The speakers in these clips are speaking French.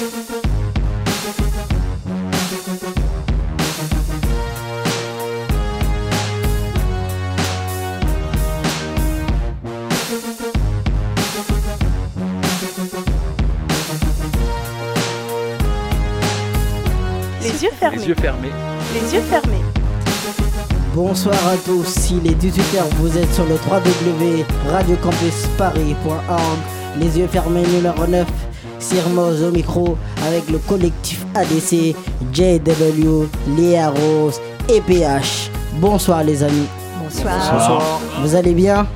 Les yeux fermés. Les yeux fermés. Les yeux fermés. Bonsoir à tous, il est 18h, vous êtes sur le www.radiocampusparis.org Les yeux fermés numéro 9, Sirmoz au micro avec le collectif ADC, JW, Léa Rose et PH. Bonsoir les amis, Bonsoir. vous allez bien?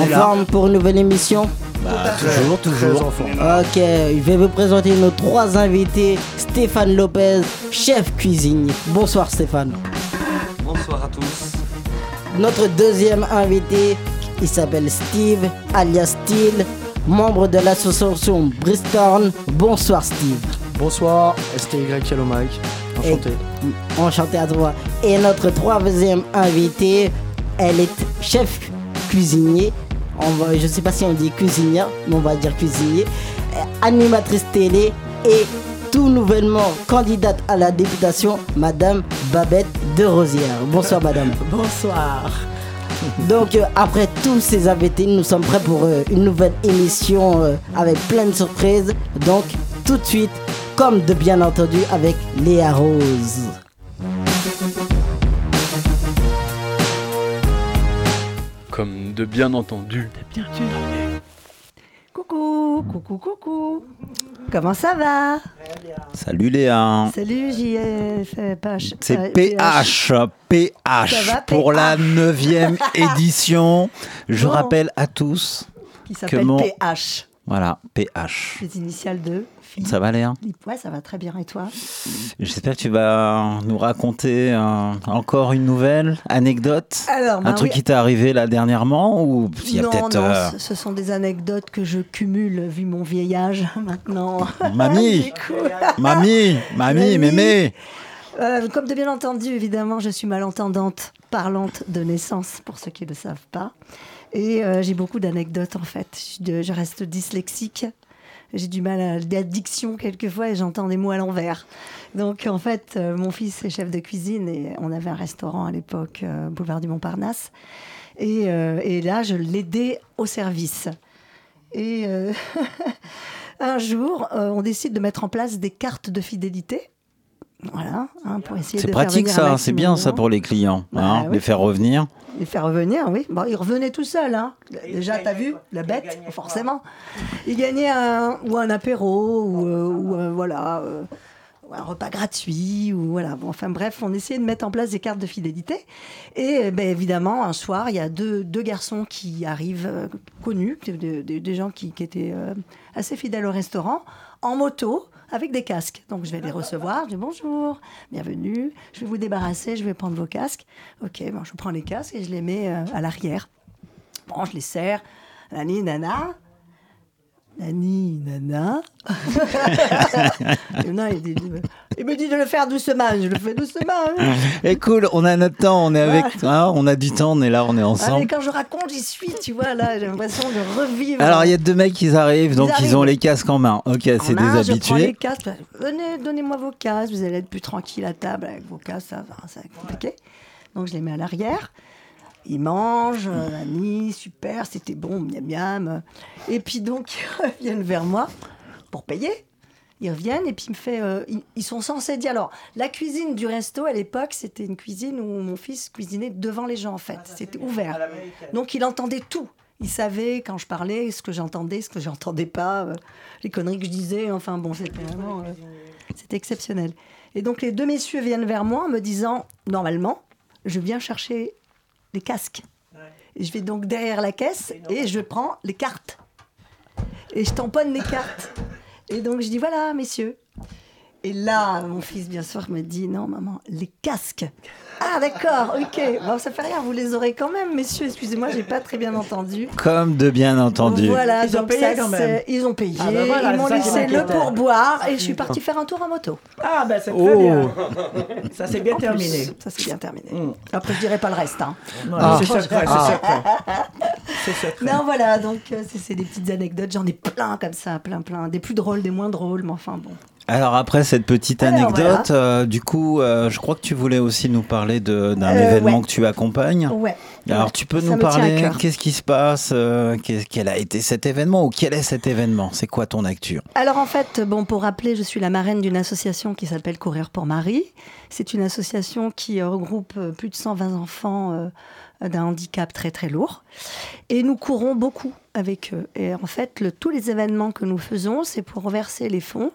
En forme pour une nouvelle émission? Toujours, toujours. Ok, je vais vous présenter nos trois invités. Stéphane Lopez, chef cuisinier. Bonsoir Stéphane. Bonsoir à tous. Notre deuxième invité, il s'appelle Steve, alias Steel, membre de l'association Bristorn. Bonsoir Steve. Bonsoir, STY Yellow Mike. Enchanté. Enchanté à toi. Et notre troisième invité, elle est chef cuisinier. On va, je sais pas si on dit cuisinière, mais on va dire cuisinier. Animatrice télé et tout nouvellement candidate à la députation, Madame Babette de Rosière. Bonsoir Madame. Bonsoir. Donc euh, après tous ces invités, nous sommes prêts pour euh, une nouvelle émission euh, avec plein de surprises. Donc tout de suite, comme de bien entendu avec Léa Rose. Comme de bien entendu. Coucou, coucou, coucou. Comment ça va Salut Léa. Salut JFPH. C'est PH, PH Ça va, pour la PH. neuvième édition. Je Bon. rappelle à tous, Qui s'appelle mon- PH. Voilà, PH. Les initiales de Philippe. Ça va Léa? Ouais, ça va très bien. Et toi? J'espère que tu vas nous raconter euh, encore une nouvelle anecdote? Alors, Un bah truc oui. qui t'est arrivé là dernièrement ou il y a non, peut-être non, euh, ce- sont des anecdotes que je cumule vu mon vieillage maintenant. mamie, mamie, mamie, Mamie. mémé. euh, comme de bien entendu, évidemment, je suis malentendante, parlante de naissance, pour ceux qui ne le savent pas. Et euh, j'ai beaucoup d'anecdotes en fait. Je, reste dyslexique. J'ai du mal à l'addiction quelquefois et j'entends des mots à l'envers. Donc en fait, euh, mon fils est chef de cuisine et on avait un restaurant à l'époque, euh, boulevard du Montparnasse. Et, là, je l'aidais au service. Et un jour, on décide de mettre en place des cartes de fidélité. Voilà, hein, pour essayer C'est de faire pratique ça, c'est bien ça pour les clients, Bah hein, oui. les faire revenir. les faire revenir, oui. Bon, il revenait tout seul, hein. Déjà, t'as vu, la bête, forcément. Il gagnait un, ou un apéro, ou, euh, ou, euh, voilà, euh, ou un repas gratuit, ou voilà. Bon, enfin bref, on essayait de mettre en place des cartes de fidélité. Et ben, évidemment, un soir, il y a deux, deux garçons qui arrivent, euh, connus, des, des- des gens qui, qui étaient euh, assez fidèles au restaurant, en moto, avec des casques. Donc je vais les recevoir, je dis bonjour, bienvenue, je vais vous débarrasser, je vais prendre vos casques. Ok, bon, je prends les casques et je les mets euh, à l'arrière. Bon, je les serre, nani, nana. Nani, nana. Il, dit- il me dit de le faire doucement, je le fais doucement. hein. Et cool, on a notre temps, on est avec, hein, on a du temps, on est là, on est ensemble. quand je raconte, j'y suis, tu vois, là, j'ai l'impression de revivre. Alors il y a deux mecs qui arrivent, Ils donc ils ont les casques en main. Ok, c'est des Je prends les habitués. casques. Venez, donnez-moi vos casques. Vous allez être plus tranquille à table avec vos casques. Ça être compliqué. Donc, je les mets à l'arrière. Ils mangent. euh, Annie, super, c'était bon, miam miam. Et puis, donc, ils reviennent vers moi pour payer. Ils reviennent et puis il me fait. euh, ils, ils sont censés dire. Alors, la cuisine du resto à l'époque, c'était une cuisine où mon fils cuisinait devant les gens, en fait. C'était ouvert. Donc, il entendait tout. Il savait quand je parlais ce que j'entendais, ce que j'entendais pas, euh, les conneries que je disais. Enfin, bon, c'était vraiment. euh, c'était exceptionnel. Et donc, les deux messieurs viennent vers moi en me disant normalement, je viens chercher les casques. Et je vais donc derrière la caisse et je prends les cartes. Et je tamponne les cartes. Et donc, je dis voilà, messieurs. Et là, mon fils, bien sûr, me dit non, maman, les casques. Ah, d'accord, ok. Bon, ça fait rien, vous les aurez quand même, messieurs. Excusez-moi, j'ai pas très bien entendu. Comme de bien entendu. Voilà, Ils ont payé ça, quand même. c'est- Ils ont payé. Ah, bah voilà, ils m'ont c'est laissé le pourboire et je suis partie faire un tour en moto. Ah, ben c'est très Oh. bien. Ça s'est bien En plus, terminé. Ça s'est bien terminé. Mm. Après, je dirai pas le reste. Hein. Non, Ah. C'est secret, Ah. c'est secret. C'est secret. Non, voilà, donc euh, c'est c'est des petites anecdotes. J'en ai plein comme ça, plein, plein. Des plus drôles, des moins drôles, mais enfin bon. Alors après cette petite Alors, anecdote, euh, du coup, euh, je crois que tu voulais aussi nous parler d'un Euh, événement ouais. que tu accompagnes. Ouais. Alors Ouais, tu peux ça nous parler, qu'est-ce qui se passe, quel a été cet événement ou quel est cet événement? C'est quoi ton actu? Alors en fait, bon, pour rappeler, je suis la marraine d'une association qui s'appelle Courir pour Marie. C'est une association qui regroupe plus de 120 enfants d'un handicap très très lourd. Et nous courons beaucoup avec eux. Et en fait, le- tous les événements que nous faisons, c'est pour reverser les fonds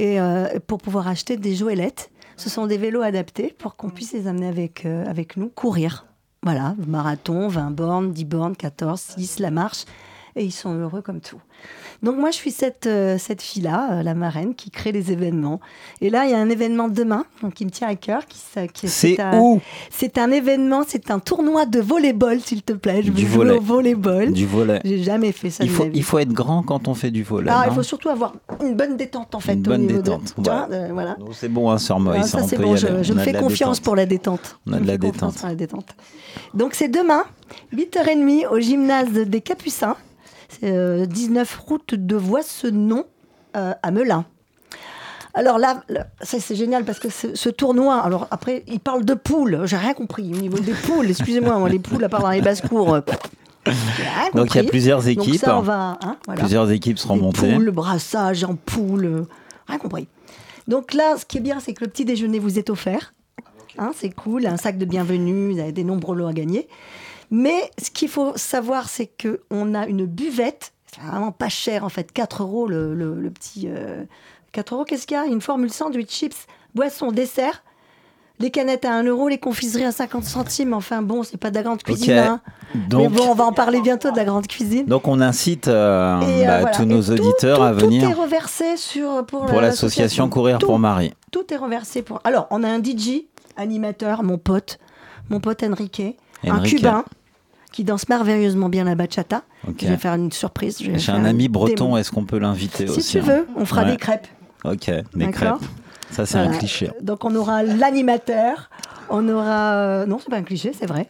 et euh, pour pouvoir acheter des joëlettes. Ce sont des vélos adaptés pour qu'on puisse les amener avec, euh, avec nous courir. Voilà, marathon, 20 bornes, 10 bornes, 14, 6, la marche. Et ils sont heureux comme tout. Donc moi, je suis cette, euh, cette fille-là, euh, la marraine, qui crée les événements. Et là, il y a un événement demain, donc qui me tient à cœur. Qui, C'est un- où? C'est un événement, c'est un tournoi de volleyball, s'il te plaît. Je Du veux jouer volley. au volleyball. Du volet. J'ai jamais fait ça Il de faut, il faut être grand quand on fait du volet. Ah, il faut surtout avoir une bonne détente en fait. Une au bonne niveau de- détente, ouais. euh, voilà. C'est bon, hein, sur Ah, Maurice, ça bon, je, me fais de confiance détente. pour la détente. On a de la détente. la détente. Donc c'est demain, 8h30 au gymnase des Capucins, euh, 19 route de Voissenon euh, à Melun. Alors là, ça c'est génial parce que ce, ce tournoi, alors après, il parle de poules, j'ai rien compris au niveau des poules, excusez-moi, moi, les poules à part dans les basses-cours. euh, Donc il y a plusieurs équipes. ça, on va, hein, voilà. Plusieurs équipes seront Des montées. poules, brassage en poule, euh, rien compris. Donc là, ce qui est bien, c'est que le petit déjeuner vous est offert. Hein, c'est cool, un sac de bienvenue, vous avez des nombreux lots à gagner. Mais ce qu'il faut savoir, c'est qu'on a une buvette, c'est vraiment pas cher en fait, 4 euros le, le- le petit... euh, 4 euros, qu'est-ce qu'il y a? Une formule sandwich, chips, boisson, dessert. Les canettes à 1 euro, les confiseries à 50 centimes. Enfin bon, c'est pas de la grande cuisine. hein. Mais Donc, bon, on va en parler bientôt de la grande cuisine. donc on incite euh, euh, bah, voilà. tous nos tout- auditeurs tout- à venir Tout est reversé sur, pour, pour l'association Courir Tout- pour Marie. Tout est reversé pour. Alors, on a un DJ, animateur, mon pote, mon pote Enrique, un. Cubain qui danse merveilleusement bien la bachata. Je vais faire une surprise. J'ai un ami breton, est-ce qu'on peut l'inviter Si aussi tu hein veux, on fera Ouais. des crêpes. Ok, des crêpes. Ça, c'est un cliché. Donc on aura l'animateur, on aura euh, non c'est pas un cliché c'est vrai,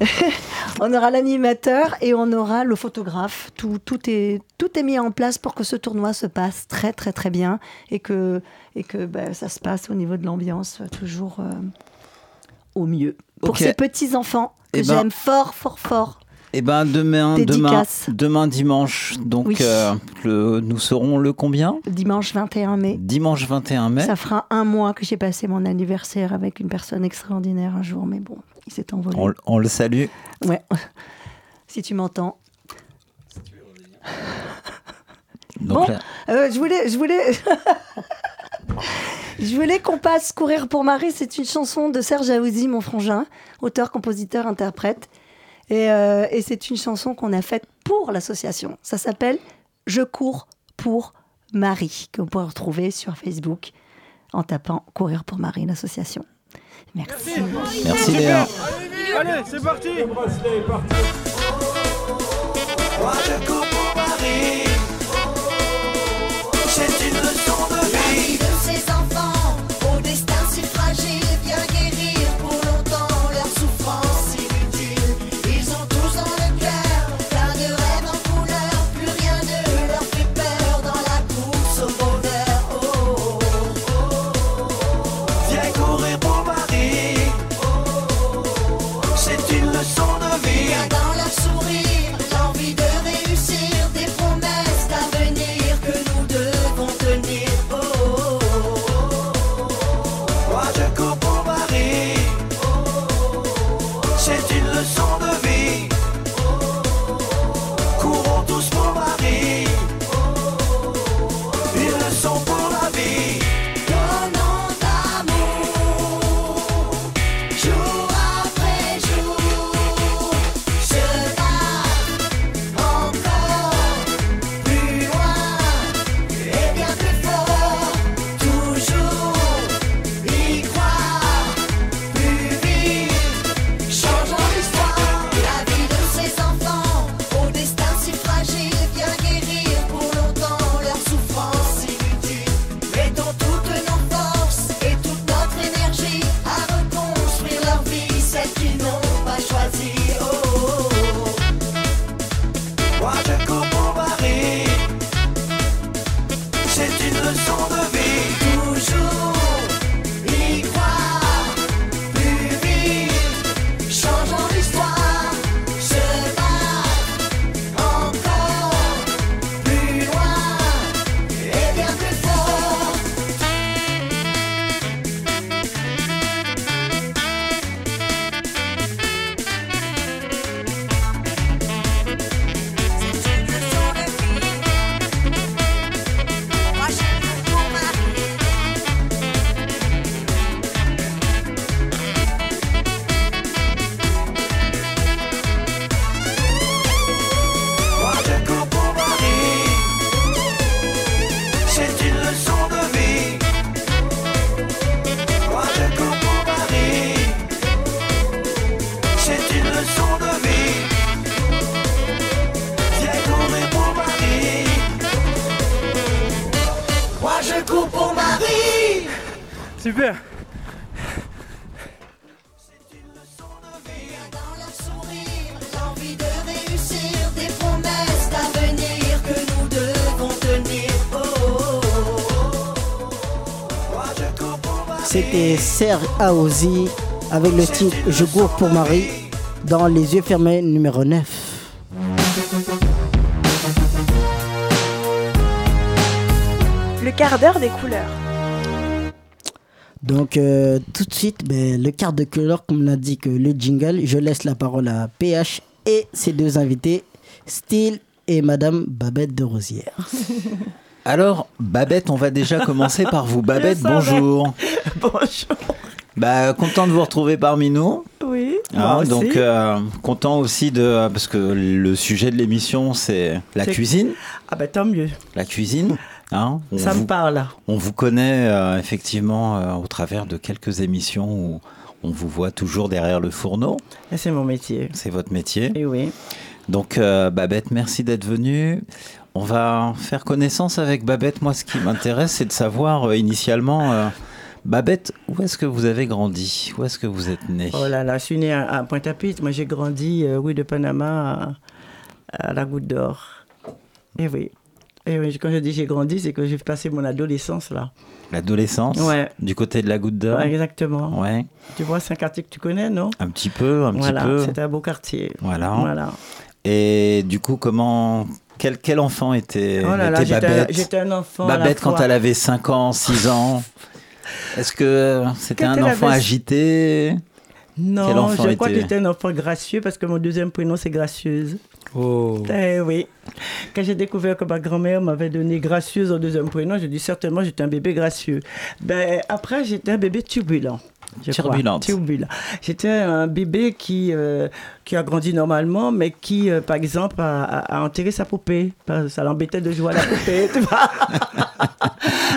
on aura l'animateur et on aura le photographe. Tout, tout est tout est mis en place pour que ce tournoi se passe très très très bien et que et que bah, ça se passe au niveau de l'ambiance toujours euh, au mieux pour ces petits enfants que Eh ben, j'aime fort fort fort. Eh ben demain, demain, Dédicace. demain dimanche, donc Oui. euh, le- nous serons le combien? Dimanche 21 mai. Dimanche 21 mai. Ça fera un mois que j'ai passé mon anniversaire avec une personne extraordinaire un jour, mais bon, il s'est envolé. On, on le salue. Ouais. Si tu m'entends. Bon. Euh, je voulais, je voulais, je voulais qu'on passe courir pour Marie. C'est une chanson de Serge Aouzi, mon frangin, auteur, compositeur, interprète. Et, euh, et c'est une chanson qu'on a faite pour l'association. Ça s'appelle Je cours pour Marie, que vous pouvez retrouver sur Facebook en tapant Courir pour Marie, l'association. Merci. Merci Léa. Allez, c'est parti Moi je cours pour Marie C'est une leçon ces enfants C'était Serge Aozi avec le titre Je cours pour Marie dans Les yeux fermés numéro 9. Le quart d'heure des couleurs. Donc euh, tout de suite, ben, le quart de couleur, comme l'a dit que le jingle, je laisse la parole à PH et ses deux invités, Style et Madame Babette de Rosière. Alors, Babette, on va déjà commencer par vous. Babette, bonjour. Bonjour. Bah, content de vous retrouver parmi nous. Oui. Hein, moi aussi. donc, euh, content aussi de. Parce que le sujet de l'émission, c'est la cuisine. Ah ben tant mieux. La cuisine. Hein, on, Ça me vous, parle. on vous connaît euh, effectivement euh, au travers de quelques émissions où on vous voit toujours derrière le fourneau. C'est mon métier. C'est votre métier. Et oui. Donc, euh, Babette, merci d'être venue. On va faire connaissance avec Babette. Moi, ce qui m'intéresse, c'est de savoir euh, initialement, euh, Babette, où est-ce que vous avez grandi? Où est-ce que vous êtes née? Oh là là, je suis né à, à Pointe-à-Pitre. Moi, j'ai grandi euh, rue de Panama à, à la Goutte d'Or. Et oui. Et oui, quand je dis j'ai grandi, c'est que j'ai passé mon adolescence là. L'adolescence? Ouais. Du côté de la goutte d'or? Ouais, exactement. Ouais. Tu vois, c'est un quartier que tu connais, non? Un petit peu, un Voilà, petit peu. c'était un beau quartier. Voilà. Voilà. Et du coup, comment. Quel, quel enfant était, Oh là était Babette j'étais un enfant. à la Babette, quand elle avait 5 ans, 6 ans, est-ce que c'était un enfant avait- agité? Quel Non, enfant je crois que j'étais un enfant gracieux parce que mon deuxième prénom c'est Gracieuse. Oh. Eh oui. Quand j'ai découvert que ma grand-mère m'avait donné Gracieuse au deuxième prénom, j'ai dit certainement j'étais un bébé gracieux. Ben, après, j'étais un bébé turbulent. Turbulente. Turbulent. J'étais un bébé qui, euh, qui a grandi normalement, mais qui, euh, par exemple, a, a- a enterré sa poupée. Ça l'embêtait de jouer à la poupée, tu vois.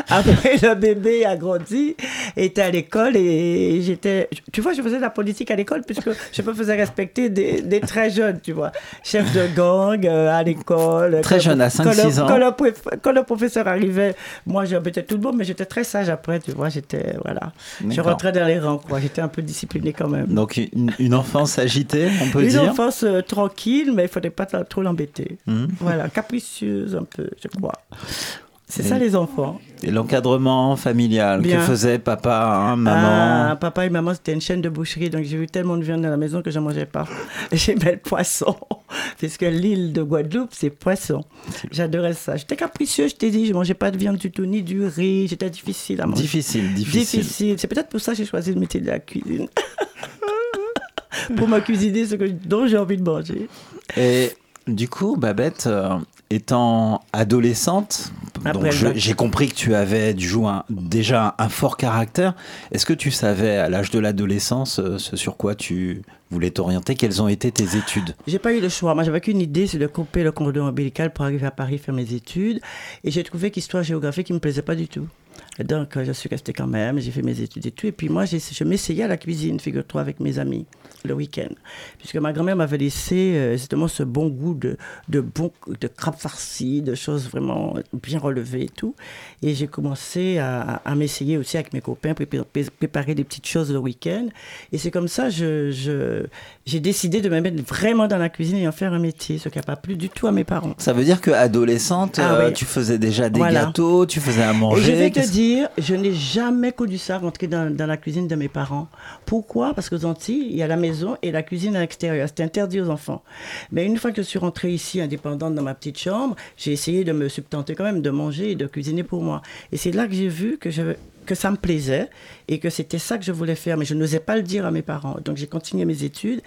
Après, le bébé a grandi, était à l'école et j'étais. Tu vois, je faisais de la politique à l'école puisque je me faisais respecter des, des très jeunes, tu vois. Chef de gang euh, à l'école. Très jeune, à quand le- 5-6 ans. Quand le, prof- quand le professeur arrivait, moi j'embêtais tout le monde, mais j'étais très sage après, tu vois. J'étais. Voilà. Je rentrais dans les rangs, quoi. J'étais un peu discipliné quand même. Donc, une, une enfance agitée, on peut Une dire enfance euh, tranquille, mais il fallait pas trop l'embêter. Mhm. Voilà, capricieuse un peu, je crois. C'est ça les enfants. Et l'encadrement familial, Bien. que faisait papa, hein, maman Ah, papa et maman, c'était une chaîne de boucherie, donc j'ai eu tellement de viande à la maison que je ne mangeais pas. J'aimais le poisson, puisque l'île de Guadeloupe, c'est poisson. J'adorais ça. J'étais capricieux, je t'ai dit, je ne mangeais pas de viande du tout, ni du riz. J'étais difficile à manger. Difficile, difficile. Difficile. C'est peut-être pour ça que j'ai choisi le métier de la cuisine. pour me cuisiner ce que, dont j'ai envie de manger. Et du coup, Babette, euh, étant adolescente, donc bac. j'ai compris que tu avais du coup un- déjà un fort caractère. Est-ce que tu savais à l'âge de l'adolescence euh, ce sur quoi tu voulais t'orienter? Quelles ont été tes études? J'ai pas eu le choix. Moi, j'avais qu'une idée, c'est de couper le cordon ombilical pour arriver à Paris faire mes études. Et j'ai trouvé qu'histoire géographie qui me plaisait pas du tout. Donc, euh, je suis restée quand même, j'ai fait mes études et tout. Et puis moi, je m'essayais à la cuisine, figure-toi, avec mes amis, le week-end. Puisque ma grand-mère m'avait laissé euh, justement ce bon goût de, de, bon, de crabes farcis, de choses vraiment bien relevées et tout. Et j'ai commencé à, m'essayer aussi avec mes copains, prépar- pré- préparer des petites choses le week-end. Et c'est comme ça, je, j'ai décidé de me mettre vraiment dans la cuisine et en faire un métier, ce qui n'a pas plu du tout à mes parents. Ça veut dire que adolescente, Ah euh, tu faisais déjà des Voilà. gâteaux, tu faisais à Et manger. je vais te qu'est-ce- je n'ai jamais connu ça, rentrer dans, dans la cuisine de mes parents. Pourquoi? Parce qu'aux Antilles, il y a la maison et la cuisine à l'extérieur. C'est interdit aux enfants. Mais une fois que je suis rentrée ici, indépendante dans ma petite chambre, j'ai essayé de me subtenter quand même, de manger et de cuisiner pour moi. Et c'est là que j'ai vu que ça me plaisait et que c'était ça que je voulais faire, mais je n'osais pas le dire à mes parents. Donc j'ai continué mes études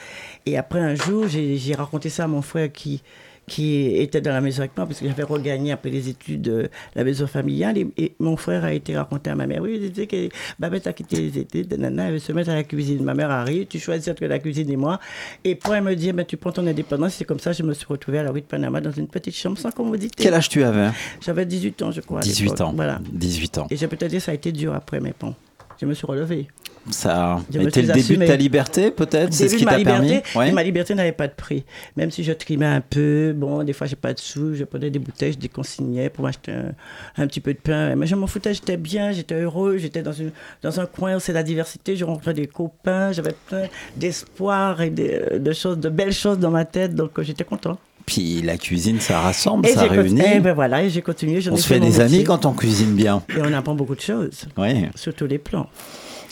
et après un jour, j'ai raconté ça à mon frère qui, qui était dans la maison avec moi, parce que j'avais regagné après les études euh, la maison familiale. Et, et mon frère a été raconté à ma mère. Oui, il disait que Babette a quitté les études, nana, elle veut se mettre à la cuisine. Ma mère arrive, tu choisis entre la cuisine et moi. Et pour elle me dire, ben, tu prends ton indépendance. C'est comme ça je me suis retrouvée à la rue de Panama dans une petite chambre sans commodité. Quel âge tu avais? J'avais 18 ans, je crois. à 18 l'époque. ans. Voilà. 18 ans. Et je peux te dire, ça a été dur après, mais bon. Je me suis relevée. Ça a Je suis le début de ta liberté, peut-être? C'est ce qui t'a permis? Ouais. ma liberté n'avait pas de prix. Même si je trimais un peu, bon, des fois j'ai pas de sous, je prenais des bouteilles, je déconsignais pour m'acheter un, un petit peu de pain. Mais je m'en foutais, j'étais bien, j'étais heureux, j'étais dans, une, dans un coin où c'est la diversité, je rencontrais des copains, j'avais plein d'espoir et de, de choses, de belles choses dans ma tête, donc euh, j'étais content. Puis la cuisine, ça rassemble, Et ça réunit. Et ben voilà, et j'ai continué. on se fait des amis quand on cuisine bien. Et on apprend beaucoup de choses, Oui. sur tous les plans.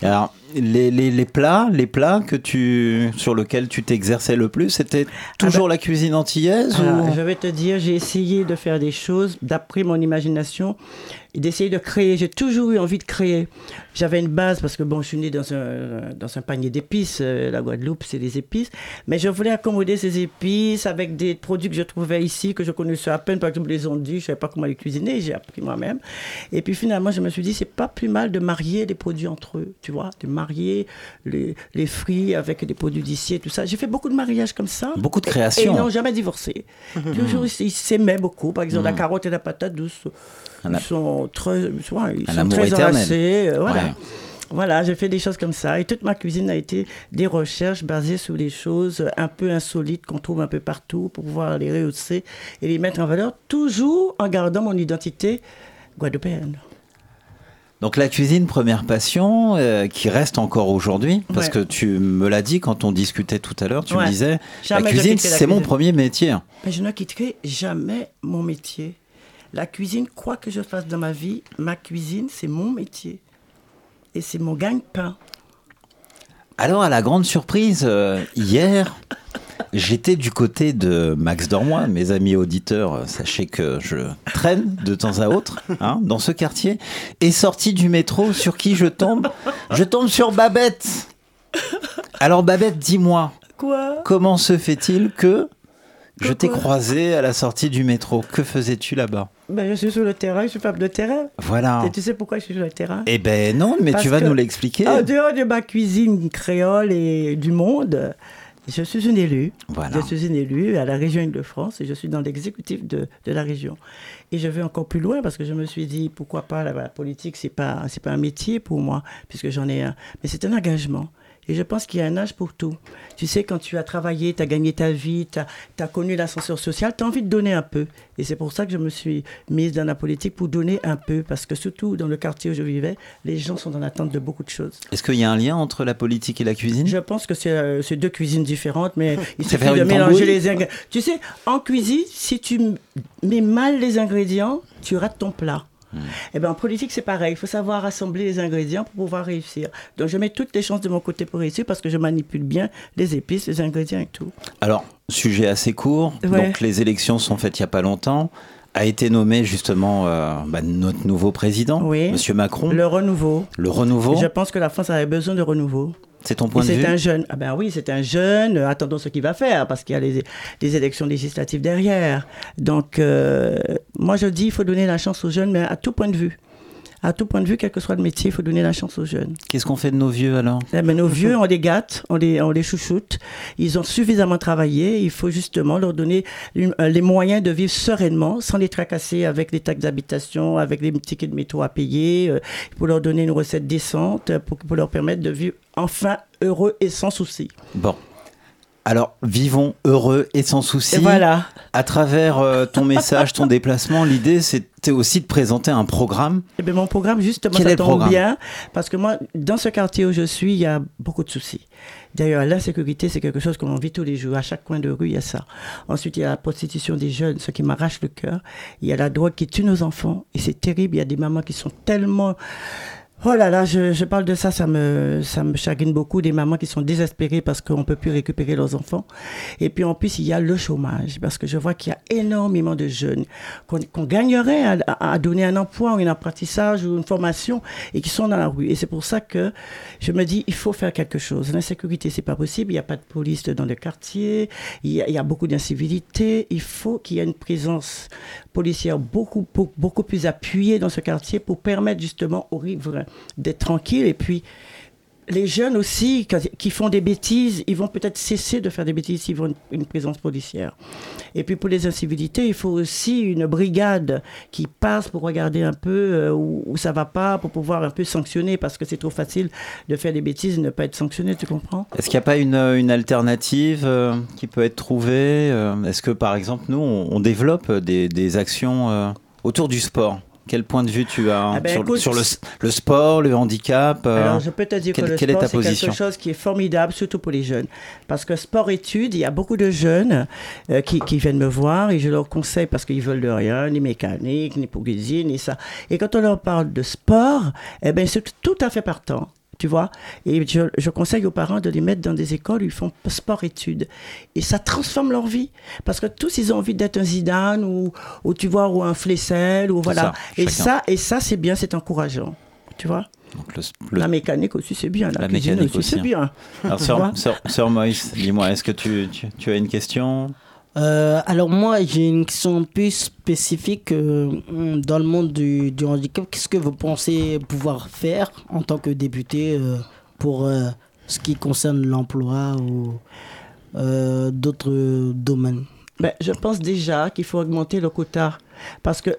Alors, les, les, les plats, les plats que tu, sur lesquels tu t'exerçais le plus, c'était toujours la cuisine antillaise Alors, ou... Je vais te dire, j'ai essayé de faire des choses d'après mon imagination et d'essayer de créer. J'ai toujours eu envie de créer. J'avais une base parce que bon, je suis né dans un, dans un panier d'épices. euh, La Guadeloupe, c'est des épices. Mais je voulais accommoder ces épices avec des produits que je trouvais ici, que je connaissais à peine. Par exemple, les ondits, je ne savais pas comment les cuisiner. J'ai appris moi-même. Et puis finalement, je me suis dit, c'est pas plus mal de marier les produits entre eux. Tu vois, de marier les, les fruits avec des produits d'ici et tout ça. J'ai fait beaucoup de mariages comme ça. Beaucoup de créations. Et ils n'ont jamais divorcé. Toujours, ils ils s'aimaient beaucoup. Par exemple, la Mhm. carotte et la patate douce, ils a- sont très, ils sont, ils Un sont amour très enlacés. euh, voilà. Ouais. Voilà, j'ai fait des choses comme ça. Et toute ma cuisine a été des recherches basées sur des choses un peu insolites qu'on trouve un peu partout pour pouvoir les rehausser et les mettre en valeur, toujours en gardant mon identité guadeloupéenne. Donc la cuisine, première passion, euh, qui reste encore aujourd'hui, parce Ouais. que tu me l'as dit quand on discutait tout à l'heure, tu Ouais. me disais, Jamais la cuisine, c'est mon premier métier. Mais je ne quitterai jamais mon métier. La cuisine, quoi que je fasse dans ma vie, ma cuisine, c'est mon métier. Et c'est mon gagne-pain. Alors, à la grande surprise, euh, hier, j'étais du côté de Max Dormois. Mes amis auditeurs, euh, sachez que je traîne de temps à autre hein, dans ce quartier. Et sorti du métro, sur qui je tombe Je tombe sur Babette. Alors, Babette, dis-moi, Quoi? comment se fait-il que je t'ai Pourquoi? croisé à la sortie du métro? Que faisais-tu là-bas? Ben, Je suis sur le terrain, je suis femme de terrain. Voilà. Et tu sais pourquoi je suis sur le terrain? Eh ben non, mais Parce tu vas que- nous l'expliquer. En dehors de ma cuisine créole et du monde, je suis une élue. Voilà. Je suis une élue à la région Île-de-France et je suis dans l'exécutif de, de la région. Et je vais encore plus loin parce que je me suis dit, pourquoi pas, la, la politique, c'est pas, c'est pas un métier pour moi, puisque j'en ai un. Mais c'est un engagement. Et je pense qu'il y a un âge pour tout. Tu sais, quand tu as travaillé, tu as gagné ta vie, tu as, connu l'ascenseur social, tu as envie de donner un peu. Et c'est pour ça que je me suis mise dans la politique pour donner un peu. Parce que surtout dans le quartier où je vivais, les gens sont en attente de beaucoup de choses. Est-ce qu'il y a un lien entre la politique et la cuisine? Je pense que c'est euh, c'est deux cuisines différentes, mais il suffit de mélanger les ingrédients. Tu sais, en cuisine, si tu mets mal les ingrédients, tu rates ton plat. Hmm. Eh ben, en politique, c'est pareil. Il faut savoir assembler les ingrédients pour pouvoir réussir. Donc, je mets toutes les chances de mon côté pour réussir parce que je manipule bien les épices, les ingrédients et tout. Alors, sujet assez court. Ouais. Donc, les élections sont faites il n'y a pas longtemps. A été nommé justement euh, bah, notre nouveau président, Oui. Monsieur Macron. Le renouveau. Le renouveau. Je pense que la France avait besoin de renouveau. C'est ton point de c'est vue un jeune. Ah ben oui, c'est un jeune. Euh, Attendons ce qu'il va faire parce qu'il y a les, les élections législatives derrière. Donc, euh, moi je dis, il faut donner la chance aux jeunes, mais à tout point de vue. À tout point de vue, quel que soit le métier, il faut donner la chance aux jeunes. Qu'est-ce qu'on fait de nos vieux alors Eh ben, nos vieux, on les gâte, on les, on les chouchoute. Ils ont suffisamment travaillé. Il faut justement leur donner une- euh, les moyens de vivre sereinement, sans les tracasser avec les taxes d'habitation, avec les tickets de métro à payer. euh, Il faut leur donner une recette décente euh, pour, pour leur permettre de vivre enfin heureux et sans souci. Bon. Alors, vivons heureux et sans souci. Et voilà. À travers euh, ton message, ton déplacement, l'idée c'était aussi de présenter un programme. Eh bien, mon programme, justement, Quel ça tombe bien, parce que moi, dans ce quartier où je suis, il y a beaucoup de soucis. D'ailleurs, l'insécurité, c'est quelque chose qu'on vit tous les jours. À chaque coin de rue, il y a ça. Ensuite, il y a la prostitution des jeunes, ce qui m'arrache le cœur. Il y a la drogue qui tue nos enfants, et c'est terrible. Il y a des mamans qui sont tellement... Oh là là, je, je parle de ça, ça me, ça me chagrine beaucoup. Des mamans qui sont désespérées parce qu'on ne peut plus récupérer leurs enfants. Et puis en plus, il y a le chômage, parce que je vois qu'il y a énormément de jeunes qu'on qu'on gagnerait à, à- à donner un emploi ou un apprentissage ou une formation et qui sont dans la rue. Et c'est pour ça que je me dis, il faut faire quelque chose. L'insécurité, c'est pas possible. Il n'y a pas de police dans le quartier. Il y a, il y a beaucoup d'incivilité. Il faut qu'il y ait une présence policière beaucoup, beaucoup, plus appuyée dans ce quartier pour permettre justement aux riverains d'être tranquilles. Et puis, les jeunes aussi, qui font des bêtises, ils vont peut-être cesser de faire des bêtises s'ils ont une, présence policière. Et puis pour les incivilités, il faut aussi une brigade qui passe pour regarder un peu euh, où, ça va pas, pour pouvoir un peu sanctionner, parce que c'est trop facile de faire des bêtises et ne pas être sanctionné, tu comprends? Est-ce qu'il n'y a pas une, euh, alternative euh, qui peut être trouvée Est-ce que par exemple, nous, on, développe des, actions autour du sport? Quel point de vue tu as Ah ben, sur, écoute, sur le, le sport, le handicap euh, Alors, je peux te dire quelle- que le quelle est sport, c'est quelque chose qui est formidable, surtout pour les jeunes. Parce que sport-études, il y a beaucoup de jeunes euh, qui, qui viennent me voir et je leur conseille parce qu'ils veulent de rien, ni mécanique, ni poésie, ni ça. Et quand on leur parle de sport, eh ben, c'est tout à fait partant. Tu vois Et je, je conseille aux parents de les mettre dans des écoles où ils font sport-études. Et ça transforme leur vie. Parce que tous, ils ont envie d'être un Zidane ou, ou tu vois, ou un Flessel, ou voilà. ça, et ça, et ça, c'est bien, c'est encourageant. Tu vois Donc, le- le- La mécanique aussi, c'est bien. La, mécanique aussi, c'est aussi, bien. Alors, sœur, sœur- sœur Moïse, dis-moi, est-ce que tu, tu- tu as une question? Euh, alors moi, j'ai une question plus spécifique euh, dans le monde du, handicap. Qu'est-ce que vous pensez pouvoir faire en tant que député euh, pour ce qui concerne l'emploi ou d'autres domaines? Ben, je pense déjà qu'il faut augmenter le quota. Parce que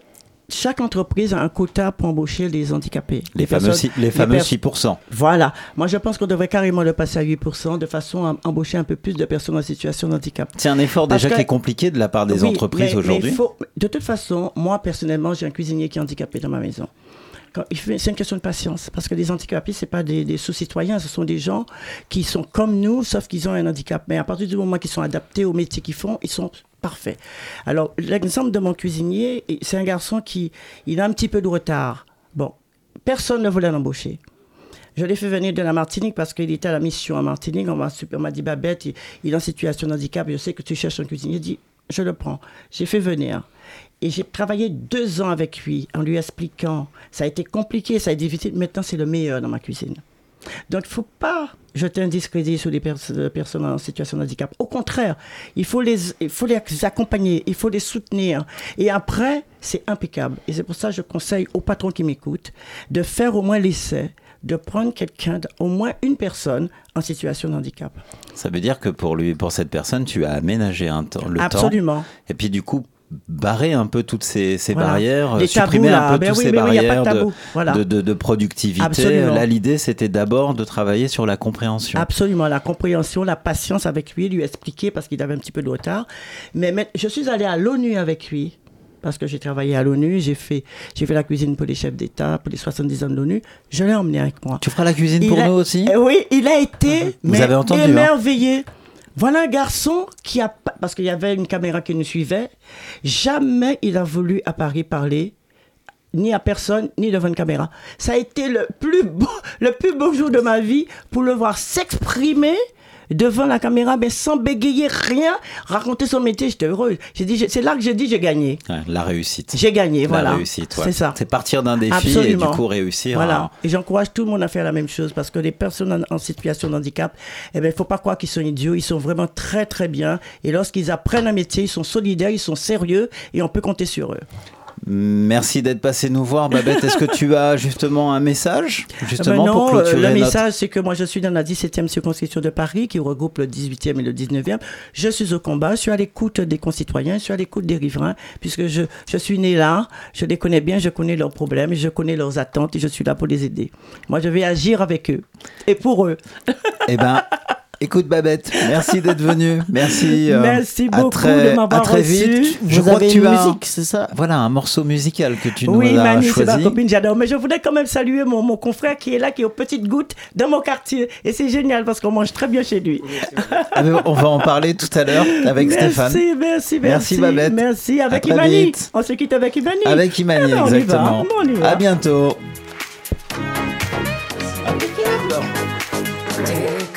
chaque entreprise a un quota pour embaucher les handicapés. Les fameux, six- les fameux pers- 6%. Voilà. Moi, je pense qu'on devrait carrément le passer à 8% de façon à embaucher un peu plus de personnes en situation de handicap. C'est un effort Parce déjà que- qui est compliqué de la part des Oui, entreprises aujourd'hui. de toute façon, moi, personnellement, j'ai un cuisinier qui est handicapé dans ma maison. C'est une question de patience, parce que les handicapés, ce pas des, des sous-citoyens, ce sont des gens qui sont comme nous, sauf qu'ils ont un handicap. Mais à partir du moment qu'ils sont adaptés au métier qu'ils font, ils sont parfaits. Alors, l'exemple de mon cuisinier, c'est un garçon qui il a un petit peu de retard. Bon, personne ne voulait l'embaucher. Je l'ai fait venir de la Martinique parce qu'il était à la mission en Martinique. On m'a dit, Babette, il, il est en situation de handicap. Je sais que tu cherches un cuisinier. Il dit, je le prends. J'ai fait venir. Et j'ai travaillé deux ans avec lui en lui expliquant. Ça a été compliqué, ça a été difficile. Maintenant, c'est le meilleur dans ma cuisine. Donc, il ne faut pas jeter un discrédit sur les pers- personnes en situation de handicap. Au contraire, il faut, les, il faut les accompagner, il faut les soutenir. Et après, c'est impeccable. Et c'est pour ça que je conseille aux patrons qui m'écoutent de faire au moins l'essai, de prendre quelqu'un, au moins une personne en situation de handicap. Ça veut dire que pour lui, pour cette personne, tu as aménagé un temps, le temps. Absolument. Et puis du coup, barrer un peu toutes ces, ces Voilà. barrières, Les supprimer tabous, un peu Ben toutes oui, ces oui, de barrières de, tabou. Voilà. de, de- de productivité. Absolument. Là, l'idée, c'était d'abord de travailler sur la compréhension. Absolument, la compréhension, la patience avec lui, lui expliquer parce qu'il avait un petit peu de retard. Mais, mais je suis allée à l'ONU avec lui parce que j'ai travaillé à l'ONU, j'ai fait, j'ai fait la cuisine pour les chefs d'État, pour les 70 ans de l'ONU. Je l'ai emmené avec moi. Tu feras la cuisine Il pour a- nous aussi? Eh Oui, il a été Vous mais avez entendu, hein émerveillé. Voilà un garçon qui a parce qu'il y avait une caméra qui nous suivait, jamais il a voulu à Paris parler ni à personne, ni devant une caméra. Ça a été le plus beau, le plus beau jour de ma vie pour le voir s'exprimer devant la caméra, mais sans bégayer rien, raconter son métier. J'étais heureuse. J'ai dit, c'est là que j'ai dit, j'ai gagné. Ouais, La réussite. J'ai gagné, La voilà. réussite, ouais. C'est ça. C'est partir d'un défi et du coup réussir. Voilà. Et j'encourage tout le monde à faire la même chose parce que les personnes en, en situation de handicap, eh ben, il faut pas croire qu'ils sont idiots. Ils sont vraiment très, très bien. Et lorsqu'ils apprennent un métier, ils sont solidaires, ils sont sérieux et on peut compter sur eux. Merci d'être passé nous voir, Babette. Est-ce que tu as justement un message justement Ah ben pour non, euh, clôturer le notre- message, c'est que moi, je suis dans la 17e circonscription de Paris, qui regroupe le 18e et le 19e. Je suis au combat, je suis à l'écoute des concitoyens, je suis à l'écoute des riverains, puisque je, je suis né là, je les connais bien, je connais leurs problèmes, je connais leurs attentes et je suis là pour les aider. Moi, je vais agir avec eux et pour eux. Eh ben, écoute Babette, merci d'être venue. Merci. euh, Merci à beaucoup très- de m'avoir À très reçu. vite. Vous Je crois avez que tu une as musique, c'est ça? voilà un morceau musical que tu oui, nous as Mani, c'est ma choisi. copine, j'adore. Mais je voudrais quand même saluer mon, mon confrère qui est là, qui est aux petites gouttes dans mon quartier. Et c'est génial parce qu'on mange très bien chez lui. Ah on va en parler tout à l'heure avec merci, Stéphane. Merci, merci, Merci, Babette. Merci, avec À Imani. vite. On se quitte avec Imani. Avec Imani, Eh ben, on y va, exactement. on y va. À bientôt.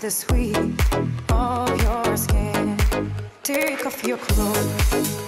The sweet of your skin. Take off your clothes,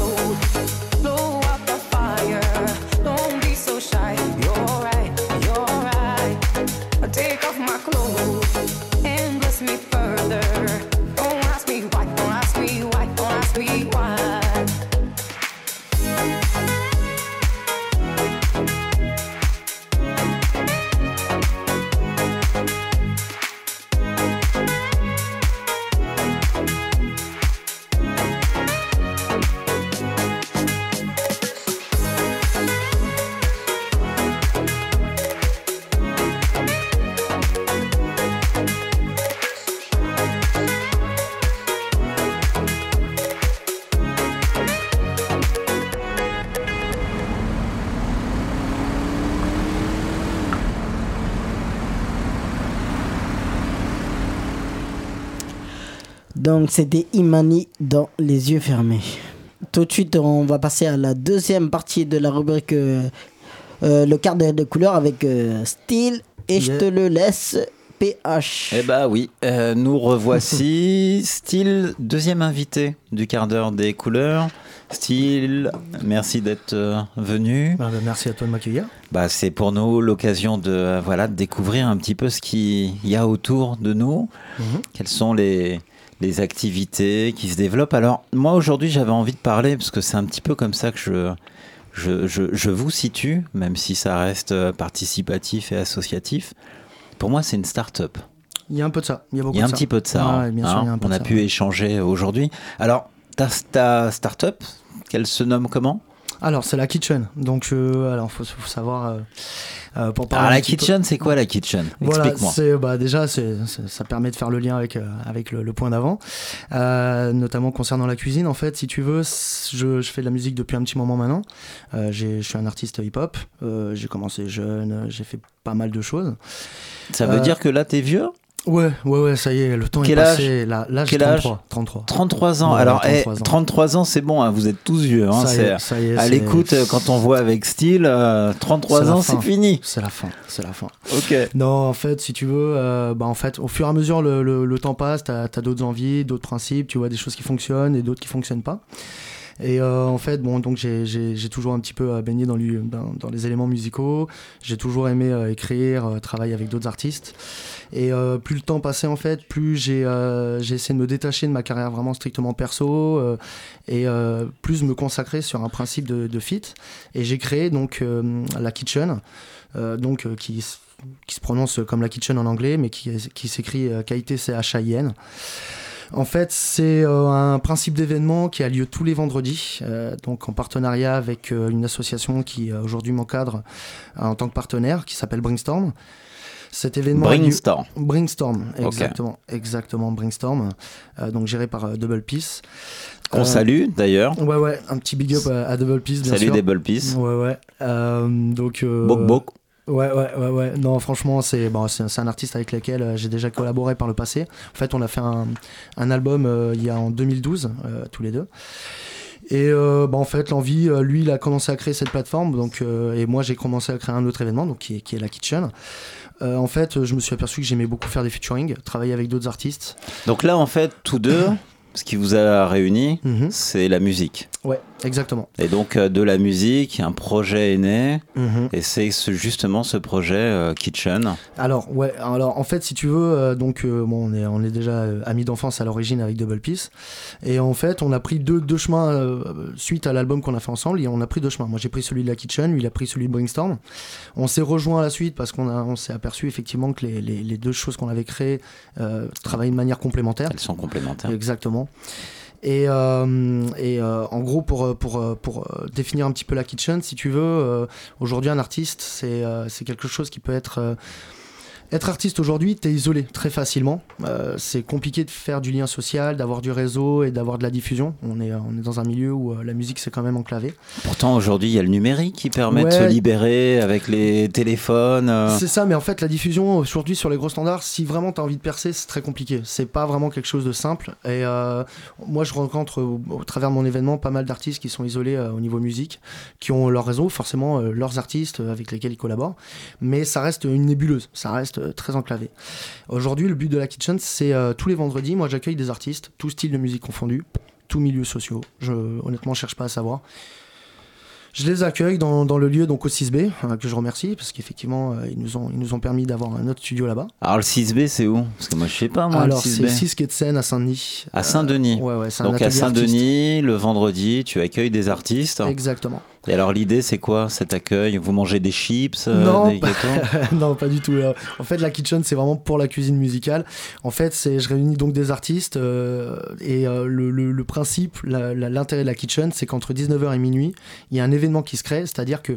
Donc c'était Imani dans les yeux fermés. Tout de suite, on va passer à la deuxième partie de la rubrique euh, euh, Le quart d'heure de couleur avec euh, Style et je te le laisse PH. Eh bah oui, euh, nous revoici. Style, deuxième invité du quart d'heure des couleurs. Style, merci d'être venu. Bah, bah, merci à toi de m'accueillir. Bah, c'est pour nous l'occasion de, voilà, de découvrir un petit peu ce qu'il y a autour de nous. Mhm. Quelles sont les, les activités qui se développent. Alors, moi aujourd'hui, j'avais envie de parler, parce que c'est un petit peu comme ça que je, je, je, je vous situe, même si ça reste euh, participatif et associatif. Pour moi, c'est une start-up. Il y a un peu de ça. Il y a beaucoup Il y a un de ça. petit peu de ça. Hein, sûr, hein. y a un peu On de a ça. pu échanger aujourd'hui. Alors, ta, ta start-up, qu'elle se nomme comment? Alors, c'est la kitchen. Donc, euh, alors, faut, faut savoir. euh, euh, pour parler Alors la kitchen, c'est quoi la kitchen? Voilà, Explique-moi. c'est bah déjà c'est ça permet de faire le lien avec euh, avec le, le point d'avant, Euh, notamment concernant la cuisine. En fait, si tu veux, je, je fais de la musique depuis un petit moment maintenant. Euh, j'ai- je suis un artiste hip-hop. Euh, j'ai commencé jeune, j'ai fait pas mal de choses. Ça veut dire que là, t'es vieux? Ouais, ouais, ouais, ça y est, le temps Quel est passé. Là, là Quel âge 33, 33. 33 ans. Ouais, Alors, eh, 33 ans. 33 ans, c'est bon, hein, vous êtes tous vieux. Hein, Ça est, ça est, à l'écoute, euh, quand on voit avec style, euh, 33 C'est la ans, c'est fin. fini. C'est la fin, c'est la fin. Ok. Non, en fait, si tu veux, euh, bah en fait, au fur et à mesure le, le- le temps passe, t'as as, d'autres envies, d'autres principes, tu vois des choses qui fonctionnent et d'autres qui fonctionnent pas. Et euh, en fait, bon, donc j'ai- toujours un petit peu euh, baigné dans, dans, les éléments musicaux. J'ai toujours aimé euh, écrire, euh, travailler avec d'autres artistes. Et euh, plus le temps passait, en fait, plus j'ai essayé de me détacher de ma carrière vraiment strictement perso et plus me consacrer sur un principe de, de fit. Et j'ai créé donc la Kitchen, donc qui qui se prononce comme la kitchen en anglais, mais qui, s'écrit K-I-T-C-H-A-I-N. En fait, c'est euh, un principe d'événement qui a lieu tous les vendredis, euh, donc en partenariat avec euh, une association qui aujourd'hui m'encadre en tant que partenaire, qui s'appelle Bringstorm. Cet événement Brainstorm. Bringstorm, Ok. exactement, exactement Bringstorm, euh, donc géré par euh, Double Peace. Qu'on Euh, salue d'ailleurs. Ouais, ouais, un petit big up à, à Double Peace, bien Salut sûr. Double Peace. Ouais, ouais. Donc. Bok bok. Ouais, ouais, ouais, ouais. Non, franchement, c'est bon, c'est un artiste avec lequel euh, j'ai déjà collaboré par le passé. En fait, on a fait un, un album euh, il y a en 2012, euh, tous les deux. Et euh, bah, en fait, l'envie, lui, il a commencé à créer cette plateforme, donc, et moi, j'ai commencé à créer un autre événement, donc, qui, est, qui est la Kitchen. Euh, en fait, je me suis aperçu que j'aimais beaucoup faire des featuring, travailler avec d'autres artistes. Donc là, en fait, tous deux, ce qui vous a réunis, Mhm. c'est la musique. Ouais, exactement. Et donc, euh, de la musique, un projet est né. Mhm. Et c'est ce- justement ce projet euh, Kitchen. Alors ouais, alors en fait si tu veux, euh, donc bon, on est on est déjà amis d'enfance à l'origine avec Double Peace, et en fait on a pris deux, deux chemins suite à l'album qu'on a fait ensemble, et on a pris deux chemins. Moi j'ai pris celui de la Kitchen, lui il a pris celui de Bringstorm. On s'est rejoint à la suite parce qu'on a on s'est aperçu effectivement que les, les, les deux choses qu'on avait créées travaillaient de manière complémentaire. Elles sont complémentaires. Exactement. Et, euh, et euh, en gros, pour, euh, pour, euh, pour euh, définir un petit peu la kitchen, si tu veux, aujourd'hui, un artiste, c'est quelque chose qui peut être. Euh, être artiste aujourd'hui, t'es isolé très facilement. Euh, c'est compliqué de faire du lien social, d'avoir du réseau et d'avoir de la diffusion. On est, on est dans un milieu où euh, la musique c'est quand même enclavé. Pourtant, aujourd'hui, il y a le numérique qui permet de se libérer avec les téléphones. euh. C'est ça, mais en fait, la diffusion aujourd'hui sur les gros standards, si vraiment tu as envie de percer, c'est très compliqué. C'est pas vraiment quelque chose de simple. Et euh, moi, je rencontre au, travers de mon événement pas mal d'artistes qui sont isolés euh, au niveau musique, qui ont leur réseau, forcément euh, leurs artistes euh, avec lesquels ils collaborent. Mais ça reste une nébuleuse, ça reste euh, très enclavé. Aujourd'hui, le but de la Kitchen, c'est euh, tous les vendredis, moi j'accueille des artistes, tout style de musique confondu, tous milieux sociaux. Je honnêtement cherche pas à savoir. Je les accueille dans, dans le lieu donc au 6B, euh, que je remercie, parce qu'effectivement, euh, ils, nous ont, ils nous ont permis d'avoir un autre studio là-bas. Alors, le 6B, c'est où? Parce que moi, je sais pas, moi, Alors, c'est 6B. 6 quai de Seine à Saint-Denis. À Saint-Denis. Ouais, ouais, c'est Donc, à Saint-Denis, le vendredi, tu accueilles des artistes. Exactement. Et alors, l'idée, c'est quoi cet accueil? Vous mangez des chips, euh, Non, des pas- gâteaux? Non, pas du tout. là. En fait, la kitchen, c'est vraiment pour la cuisine musicale. En fait, c'est je réunis donc des artistes euh, et euh, le, le- le principe, l'intérêt de la kitchen, c'est qu'entre 19h et minuit, il y a un événement qui se crée, c'est-à-dire que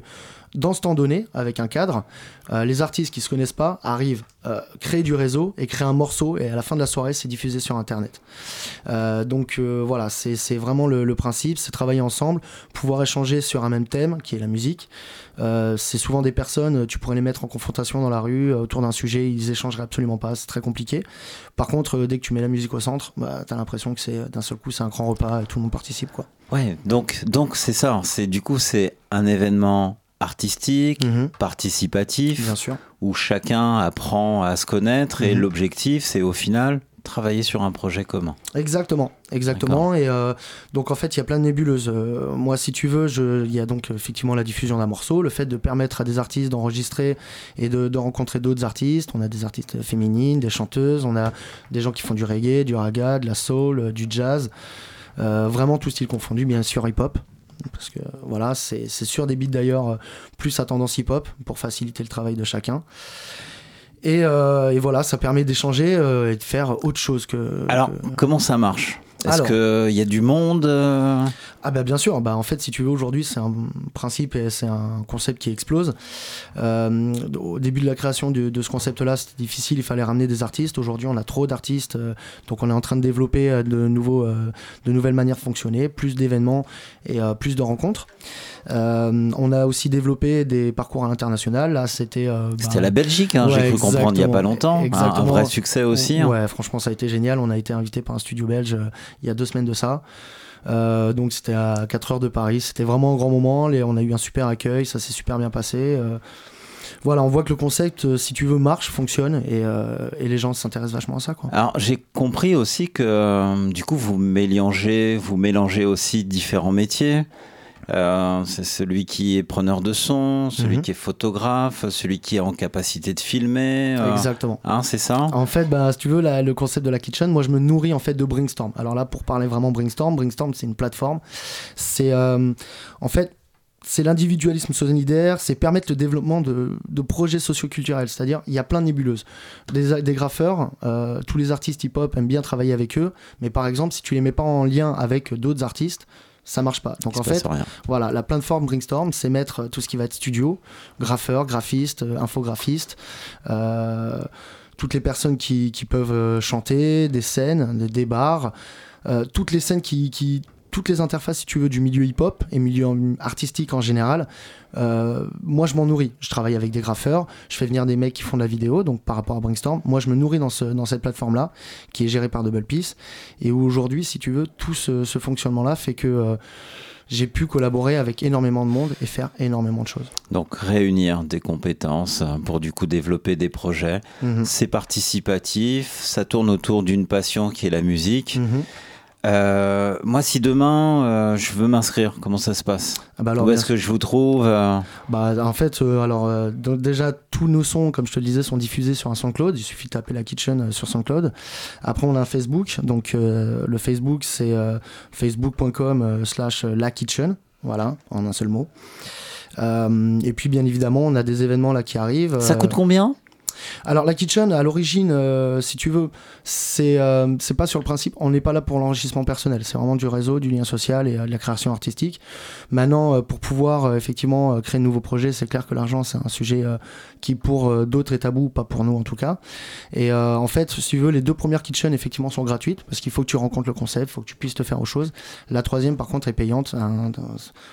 dans ce temps donné, avec un cadre, euh, les artistes qui se connaissent pas arrivent, euh, créer du réseau et créer un morceau et à la fin de la soirée, c'est diffusé sur Internet. Euh, donc euh, voilà, c'est vraiment le, principe, c'est travailler ensemble, pouvoir échanger sur un même thème qui est la musique. C'est souvent des personnes, tu pourrais les mettre en confrontation dans la rue autour d'un sujet, ils échangeraient absolument pas, c'est très compliqué. Par contre, dès que tu mets la musique au centre, bah, t'as l'impression que c'est d'un seul coup c'est un grand repas et tout le monde participe quoi. Ouais, donc donc c'est ça. C'est du coup c'est un événement artistique, Mhm. participatif, Bien sûr. où chacun apprend à se connaître et Mhm. l'objectif c'est au final travailler sur un projet commun. Exactement, exactement. Et euh, donc en fait, il y a plein de nébuleuses. Euh, moi, si tu veux, il y a donc effectivement la diffusion d'un morceau, le fait de permettre à des artistes d'enregistrer et de, de rencontrer d'autres artistes. On a des artistes féminines, des chanteuses, on a des gens qui font du reggae, du raga, de la soul, euh, du jazz, Euh, vraiment tout style confondu, bien sûr hip-hop. Parce que voilà, c'est sur des beats d'ailleurs plus à tendance hip-hop pour faciliter le travail de chacun. Et, euh, et voilà, ça permet d'échanger euh, et de faire autre chose que. Alors que- comment ça marche? Est-ce qu'il y a du monde euh, Ah bah bien sûr, bah en fait si tu veux aujourd'hui c'est un principe et c'est un concept qui explose. Euh, au début de la création de, de ce concept-là c'était difficile, il fallait ramener des artistes. Aujourd'hui on a trop d'artistes, euh, donc on est en train de développer de, nouveaux, euh, de nouvelles manières de fonctionner, plus d'événements et plus de rencontres. On a aussi développé des parcours à l'international. Là c'était... bah, C'était la Belgique, hein, j'ai cru comprendre il n'y a pas longtemps. Un- Un, Exactement. vrai succès aussi. hein. Ouais, franchement, ça a été génial. On a été invité par un studio belge il y a deux semaines de ça. Euh, donc c'était à 4 heures de Paris. C'était vraiment un grand moment. On a eu un super accueil. Ça s'est super bien passé. Euh, voilà, on voit que le concept, euh, si tu veux, marche, fonctionne et, les gens s'intéressent vachement à ça. Alors j'ai compris aussi que du coup vous mélangez, vous mélangez aussi différents métiers. Euh, c'est celui qui est preneur de son, celui Mhm. qui est photographe, celui qui est en capacité de filmer. euh, Exactement. hein, c'est ça? En fait, bah, si tu veux, la- le concept de la kitchen, moi je me nourris en fait de Brainstorm. Alors là, pour parler vraiment Brainstorm, Brainstorm c'est une plateforme. C'est euh, en fait c'est l'individualisme solidaire, c'est permettre le développement de, de projets socioculturels. C'est-à-dire, il y a plein de nébuleuses. Des, des graffeurs, tous les artistes hip-hop aiment bien travailler avec eux, mais par exemple, si tu les mets pas en lien avec d'autres artistes, ça marche pas. Donc Il en fait, rien. voilà, la plateforme Brainstorm, c'est mettre euh, tout ce qui va être studio, graffeur, graphiste, euh, infographiste, euh, toutes les personnes qui, qui peuvent chanter, des scènes, des, des bars, euh, toutes les scènes qui, qui- toutes les interfaces, si tu veux, du milieu hip-hop et milieu artistique en général. Euh, moi, je m'en nourris. Je travaille avec des graffeurs, je fais venir des mecs qui font de la vidéo, donc par rapport à Brainstorm, moi, je me nourris dans, ce, dans cette plateforme-là, qui est gérée par Double Peace, et où aujourd'hui, si tu veux, tout ce, ce fonctionnement-là fait que euh, j'ai pu collaborer avec énormément de monde et faire énormément de choses. Donc réunir des compétences pour du coup développer des projets. Mhm. C'est participatif, ça tourne autour d'une passion qui est la musique. Mhm. Euh, moi, si demain euh, je veux m'inscrire, comment ça se passe Ah bah alors, Où est-ce que je vous trouve euh, Bah, en fait, euh, alors euh, donc déjà tous nos sons, comme je te le disais, sont diffusés sur un SoundCloud. Il suffit de taper la kitchen sur SoundCloud. Après, on a un Facebook. Donc euh, le Facebook, c'est euh, facebook.com euh, slash la kitchen. Voilà, en un seul mot. Euh, et puis, bien évidemment, on a des événements là qui arrivent. Ça coûte combien alors la kitchen, à l'origine, euh, si tu veux, c'est euh, c'est pas sur le principe. On n'est pas là pour l'enrichissement personnel. C'est vraiment du réseau, du lien social et euh, de la création artistique. Maintenant, euh, pour pouvoir euh, effectivement créer de nouveaux projets, c'est clair que l'argent c'est un sujet euh, qui pour d'autres est tabou, pas pour nous en tout cas. Et euh, en fait, si tu veux, les deux premières kitchen effectivement sont gratuites parce qu'il faut que tu rencontres le concept, il faut que tu puisses te faire aux choses. La troisième, par contre, est payante, un,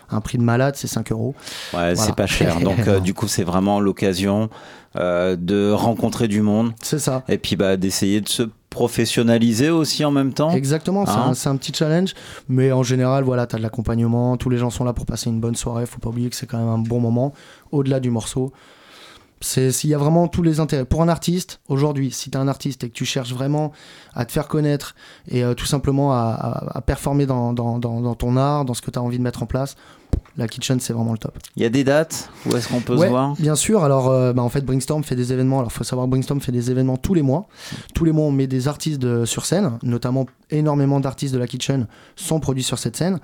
un prix de malade, c'est 5 euros. Ouais, Voilà. c'est pas cher. Donc euh, du coup, c'est vraiment l'occasion euh, de rencontrer du monde. C'est ça. Et puis bah d'essayer de se professionnaliser aussi en même temps. Exactement, c'est Hein un, c'est un petit challenge, mais en général, voilà, tu as de l'accompagnement, tous les gens sont là pour passer une bonne soirée, faut pas oublier que c'est quand même un bon moment, au-delà du morceau. C'est s'il y a vraiment tous les intérêts. Pour un artiste, aujourd'hui, si tu es un artiste et que tu cherches vraiment à te faire connaître et euh, tout simplement à, à- à performer dans, dans- dans- dans ton art, dans ce que tu as envie de mettre en place, la kitchen, c'est vraiment le top. Il y a des dates Où est-ce qu'on peut Ouais, se voir Bien sûr. Alors, euh, bah, en fait, Brainstorm fait des événements. Alors, faut savoir, Brainstorm fait des événements tous les mois. Tous les mois, on met des artistes de- sur scène, notamment énormément d'artistes de la Kitchen sont produits sur cette scène.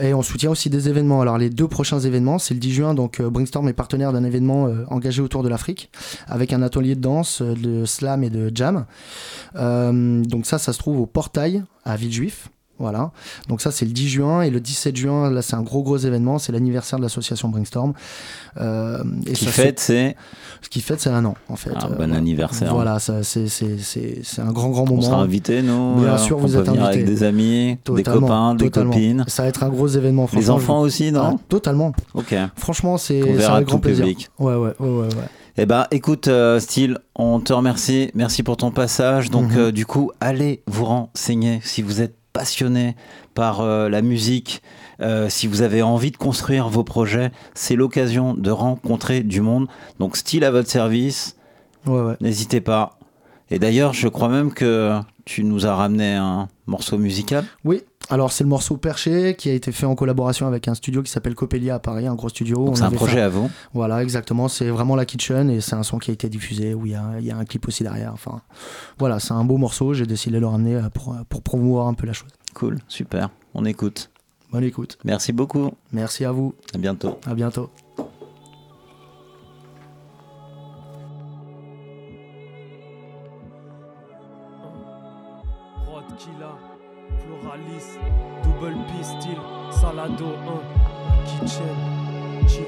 Et on soutient aussi des événements. Alors, les deux prochains événements, c'est le 10 juin. Donc, euh, Brainstorm est partenaire d'un événement euh, engagé autour de l'Afrique, avec un atelier de danse, euh, de slam et de jam. Euh, donc, ça, ça se trouve au Portail à Villejuif. Voilà. Donc ça c'est le 10 juin et le 17 juin là c'est un gros gros événement, c'est l'anniversaire de l'association Brainstorm. Euh, et Qui ça, fête, c'est- ce qui fête c'est un an en fait. Ah, Euh, bon anniversaire. Voilà, ça, c'est c'est- c'est- c'est un grand grand On moment. sera invités, nous Bien euh, sûr, on vous êtes venir invités. avec des amis, des copains, des totalement. copines. Ça va être un gros événement. Les franchement, enfants je- aussi, non Ah, Totalement. Ok. Franchement, c'est avec grand plaisir. public. Ouais, ouais, ouais, ouais. ouais. Eh ben, écoute, euh, Style, on te remercie. Merci pour ton passage. Donc, Mhm. euh, du coup, allez vous renseigner si vous êtes passionné par euh, la musique, euh, si vous avez envie de construire vos projets. C'est l'occasion de rencontrer du monde. Donc, Style à votre service. Ouais, ouais. N'hésitez pas. Et d'ailleurs, je crois même que tu nous as ramené un morceau musical. Oui, alors c'est le morceau Perché qui a été fait en collaboration avec un studio qui s'appelle Copelia à Paris, un gros studio. C'est un projet fait à vous. Voilà, exactement. C'est vraiment la kitchen et c'est un son qui a été diffusé où il y a, il y a un clip aussi derrière. Enfin, voilà, c'est un beau morceau. J'ai décidé de le ramener euh, pour, pour promouvoir un peu la chose. Cool, super. On écoute. Bonne écoute. Merci beaucoup. Merci à vous. À bientôt. À bientôt. Salado 1, Kitchen, Chill,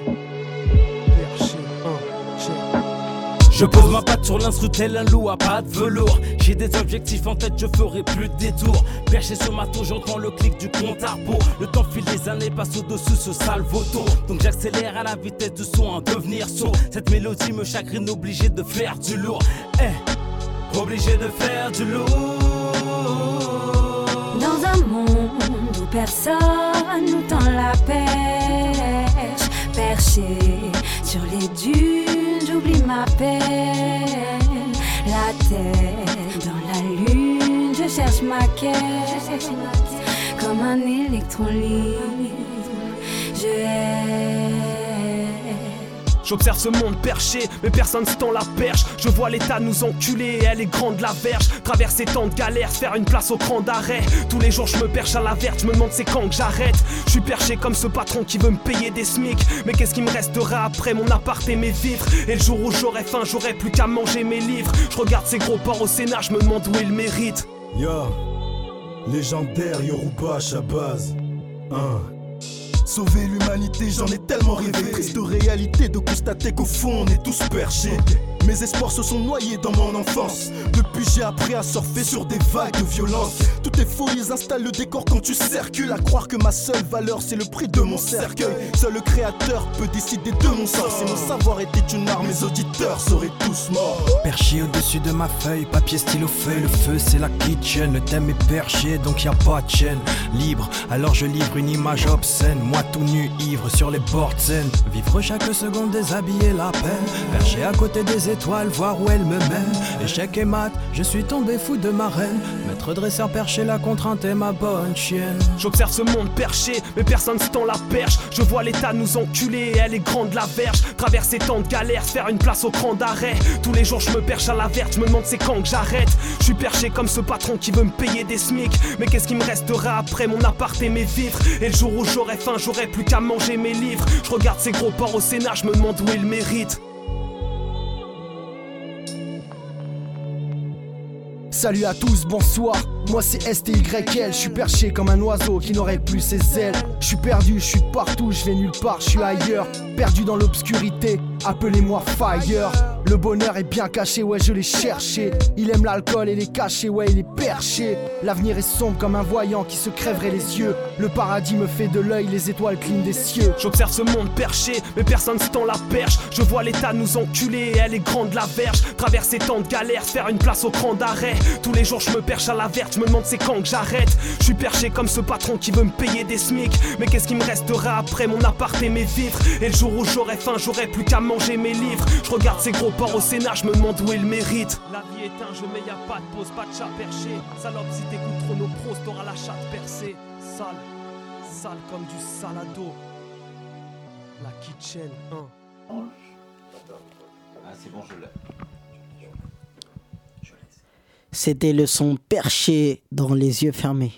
Perché 1, Check. Je pose ma patte sur l'instru tel un loup à pas de velours. J'ai des objectifs en tête, je ferai plus de détours. Perché sur ma tour, j'entends le clic du compte à rebours. Le temps file, les années passent au-dessus ce sale vautour. Donc j'accélère à la vitesse du son, à devenir sourd. Cette mélodie me chagrine, obligé de faire du lourd. Eh, obligé de faire du lourd. Dans un monde personne nous tend la perche, perché sur les dunes, j'oublie ma peine. La tête dans la lune, je cherche ma quête. Comme un électron libre, je hais. J'observe ce monde perché, mais personne se tend la perche. Je vois l'état nous enculer, elle est grande la verge. Traverser tant de galères, faire une place au cran d'arrêt. Tous les jours je me perche à la verte, je me demande c'est quand que j'arrête. Je suis perché comme ce patron qui veut me payer des SMIC. Mais qu'est-ce qui me restera après mon appart et mes vivres Et le jour où j'aurai faim, j'aurai plus qu'à manger mes livres. Je regarde ces gros porcs au Sénat, je me demande où ils méritent. Yo, légendaire Yoruba à base. Hein. Sauver l'humanité, j'en ai tellement rêvé. Triste réalité de constater qu'au fond on est tous perchés. Mes espoirs se sont noyés dans mon enfance. Depuis j'ai appris à surfer sur des vagues de violence. Tout est faux, ils installent le décor quand tu circules. À croire que ma seule valeur c'est le prix de mon cercueil. Seul le créateur peut décider de mon sort. Si mon savoir était une arme, mes auditeurs seraient tous morts. Perché au-dessus de ma feuille, papier, stylo, feuille, le feu c'est la kitchen, le thème est perché donc y a pas de chaîne. Libre, alors je livre une image obscène, moi tout nu, ivre sur les bords de. Vivre chaque seconde, déshabiller la peine. Perché à côté des voir où elle me mène. Échec et mat, je suis tombé fou de ma reine. Maître dresseur perché, la contrainte est ma bonne chienne. J'observe ce monde perché, mais personne se tend la perche. Je vois l'état nous enculer, elle est grande la verge. Traverser tant de galères, faire une place au cran d'arrêt. Tous les jours je me perche à la verte, je me demande c'est quand que j'arrête. Je suis perché comme ce patron qui veut me payer des SMIC. Mais qu'est-ce qui me restera après mon appart et mes vivres? Et le jour où j'aurai faim, j'aurai plus qu'à manger mes livres. Je regarde ces gros porcs au Sénat, je me demande où ils méritent. Salut à tous, bonsoir. Moi c'est STYL, je suis perché comme un oiseau qui n'aurait plus ses ailes. Je suis perdu, je suis partout, je vais nulle part, je suis ailleurs. Perdu dans l'obscurité, appelez-moi Fire. Le bonheur est bien caché, ouais je l'ai cherché. Il aime l'alcool et les cachets, ouais il est perché. L'avenir est sombre comme un voyant qui se crèverait les yeux. Le paradis me fait de l'œil, les étoiles clignent des cieux. J'observe ce monde perché, mais personne se tend la perche. Je vois l'état nous enculer, elle est grande la verge. Traverser tant de galères, faire une place au cran d'arrêt. Tous les jours je me perche à la verte, je me demande c'est quand que j'arrête. Je suis perché comme ce patron qui veut me payer des SMIC. Mais qu'est-ce qui me restera après mon appart et mes vivres? Et le jour où j'aurai faim, j'aurai plus qu'à manger mes livres. Je regarde ces gros porcs au Sénat, je me demande où ils méritent. La vie est un jeu, mais y a pas de pause, pas de chat perché. Salope, si t'écoutes trop nos pros, t'auras la chatte percée. Sale, sale comme du salado. La kitchen 1. Ah, c'est bon, je l'ai. C'était le son perché dans les yeux fermés.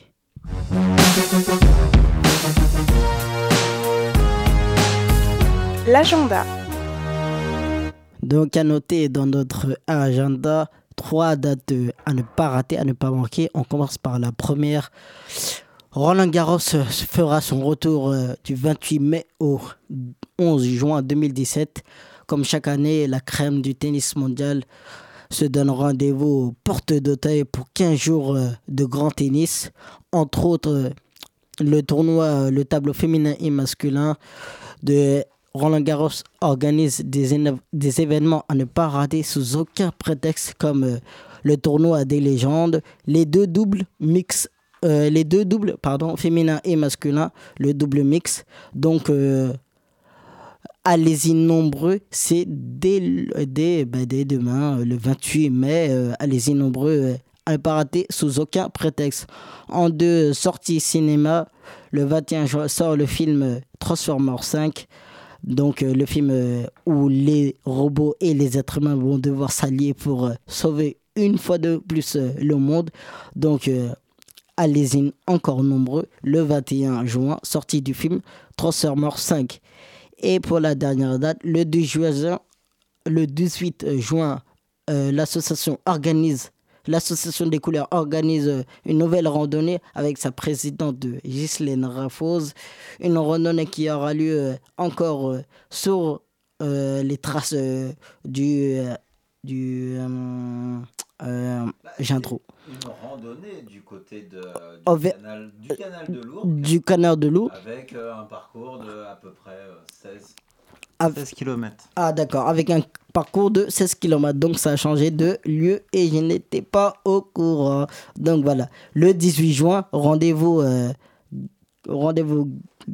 L'agenda. Donc à noter dans notre agenda trois dates à ne pas rater, à ne pas manquer. On commence par la première. Roland Garros fera son retour euh, du 28 mai au 11 juin 2017. Comme chaque année, la crème du tennis mondial se donne rendez-vous aux portes d'Auteuil pour 15 jours euh, de grand tennis. Entre autres, euh, le tournoi, le tableau féminin et masculin de Roland Garros organise des, éne- des événements à ne pas rater sous aucun prétexte comme euh, le tournoi des légendes, les deux doubles mix, euh, les deux doubles pardon féminin et masculin, le double mix. Donc euh, allez-y nombreux, c'est dès, bah, dès demain, le 28 mai, allez-y nombreux, à ne pas rater sous aucun prétexte. En deux sorties cinéma, le 21 juin sort le film Transformers 5. Donc euh, le film euh, où les robots et les êtres humains vont devoir s'allier pour euh, sauver une fois de plus le monde. Donc allez-y encore nombreux. Le 21 juin, sortie du film Transformers 5. Et pour la dernière date, le 2 juin, le 18 juin, l'association organise l'association des couleurs organise euh, une nouvelle randonnée avec sa présidente euh, Ghislaine Raffose. Une randonnée qui aura lieu euh, encore sur euh, les traces du, du euh, j'ai un trou. Une randonnée du côté de, du, canal, du canal de Lourdes. du canal de Loup. Avec euh, un parcours de à peu près euh, 16, Ah, 16 km. Ah d'accord, avec un parcours de 16 km. Donc ça a changé de lieu et je n'étais pas au courant. Donc voilà, le 18 juin, rendez-vous euh, rendez-vous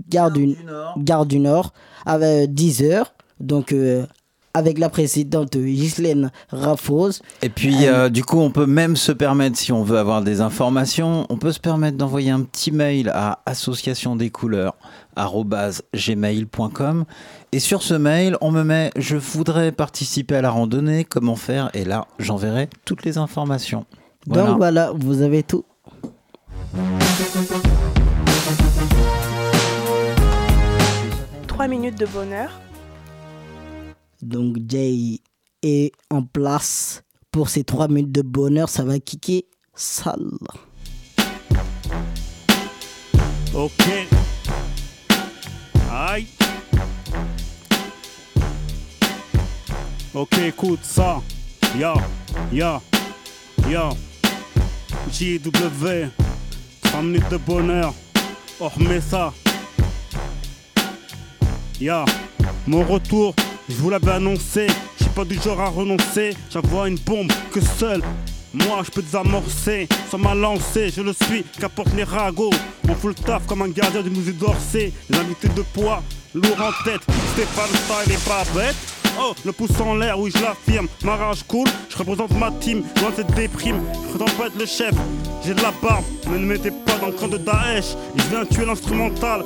gare du, gare du Nord à 10h. Donc euh, avec la présidente Ghislaine Raffose. Et puis, euh, du coup, on peut même se permettre, si on veut avoir des informations, on peut se permettre d'envoyer un petit mail à associationdescouleurs@gmail.com. Et sur ce mail, on me met je voudrais participer à la randonnée, comment faire? Et là, j'enverrai toutes les informations. Voilà. Donc voilà, vous avez tout. Trois minutes de bonheur. Donc Jay est en place pour ces 3 minutes de bonheur. Ça va kicker sale. Ok. Aïe. Ok, écoute ça. Yo, yo, yo. JW. 3 minutes de bonheur. On remet ça. Ya, mon retour, je vous l'avais annoncé. Je suis pas du genre à renoncer. J'envoie une bombe que seul moi je peux désamorcer. Sans ma lancée, je le suis, qu'apportent les ragots. On fout le taf comme un gardien du musée d'Orsay. Les invités de poids, lourd en tête. Stéphane Style et pas bête. Oh, le pouce en l'air, oui je l'affirme. Ma rage cool, je représente ma team. Loin de cette déprime, je prétends pas être le chef. J'ai de la barbe, mais ne mettez pas dans le camp de Daesh. Je viens tuer l'instrumental.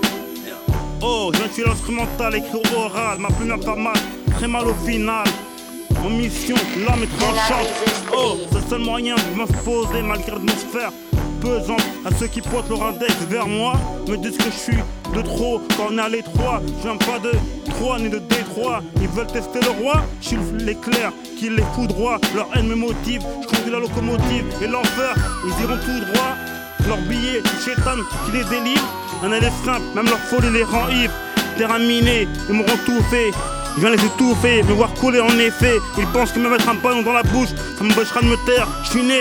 Oh, je viens tuer l'instrumental, écrit oral. Ma plume a pas mal, très mal au final. En mission, l'âme est tranchante. Oh, c'est le seul moyen de m'imposer malgré l'atmosphère pesante. À ceux qui pointent leur index vers moi, me disent que je suis de trop quand on est à l'étroit. Je viens pas de 3 ni de Détroit. Ils veulent tester le roi, je suis l'éclair qui les foudroie. Leur haine me motive, je conduis la locomotive et l'enfer, ils iront tout droit. Leur billet, c'est Chétan qui les délivre. Un aller simple, même leur folie les rend ivres. Terrain miné, ils m'auront tout fait. Je viens les étouffer, me voir couler en effet. Ils pensent que me mettre un ballon dans la bouche, ça m'empêchera de me taire. Je suis né,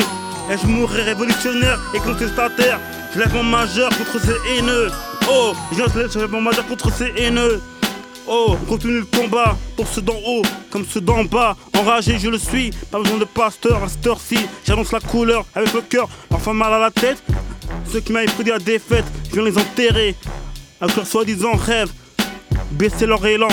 et je mourrai révolutionnaire et contestataire? Je lève mon majeur contre ces haineux. Oh, je lève mon majeur contre ces haineux. Oh, on continue le combat pour ceux d'en haut comme ceux d'en bas. Enragé, je le suis, pas besoin de pasteur à cette heure-ci. J'annonce la couleur avec le cœur, parfois mal à la tête. Ceux qui m'avaient prédit la défaite, je viens les enterrer. Avec leur soi-disant rêve, baisser leur élan.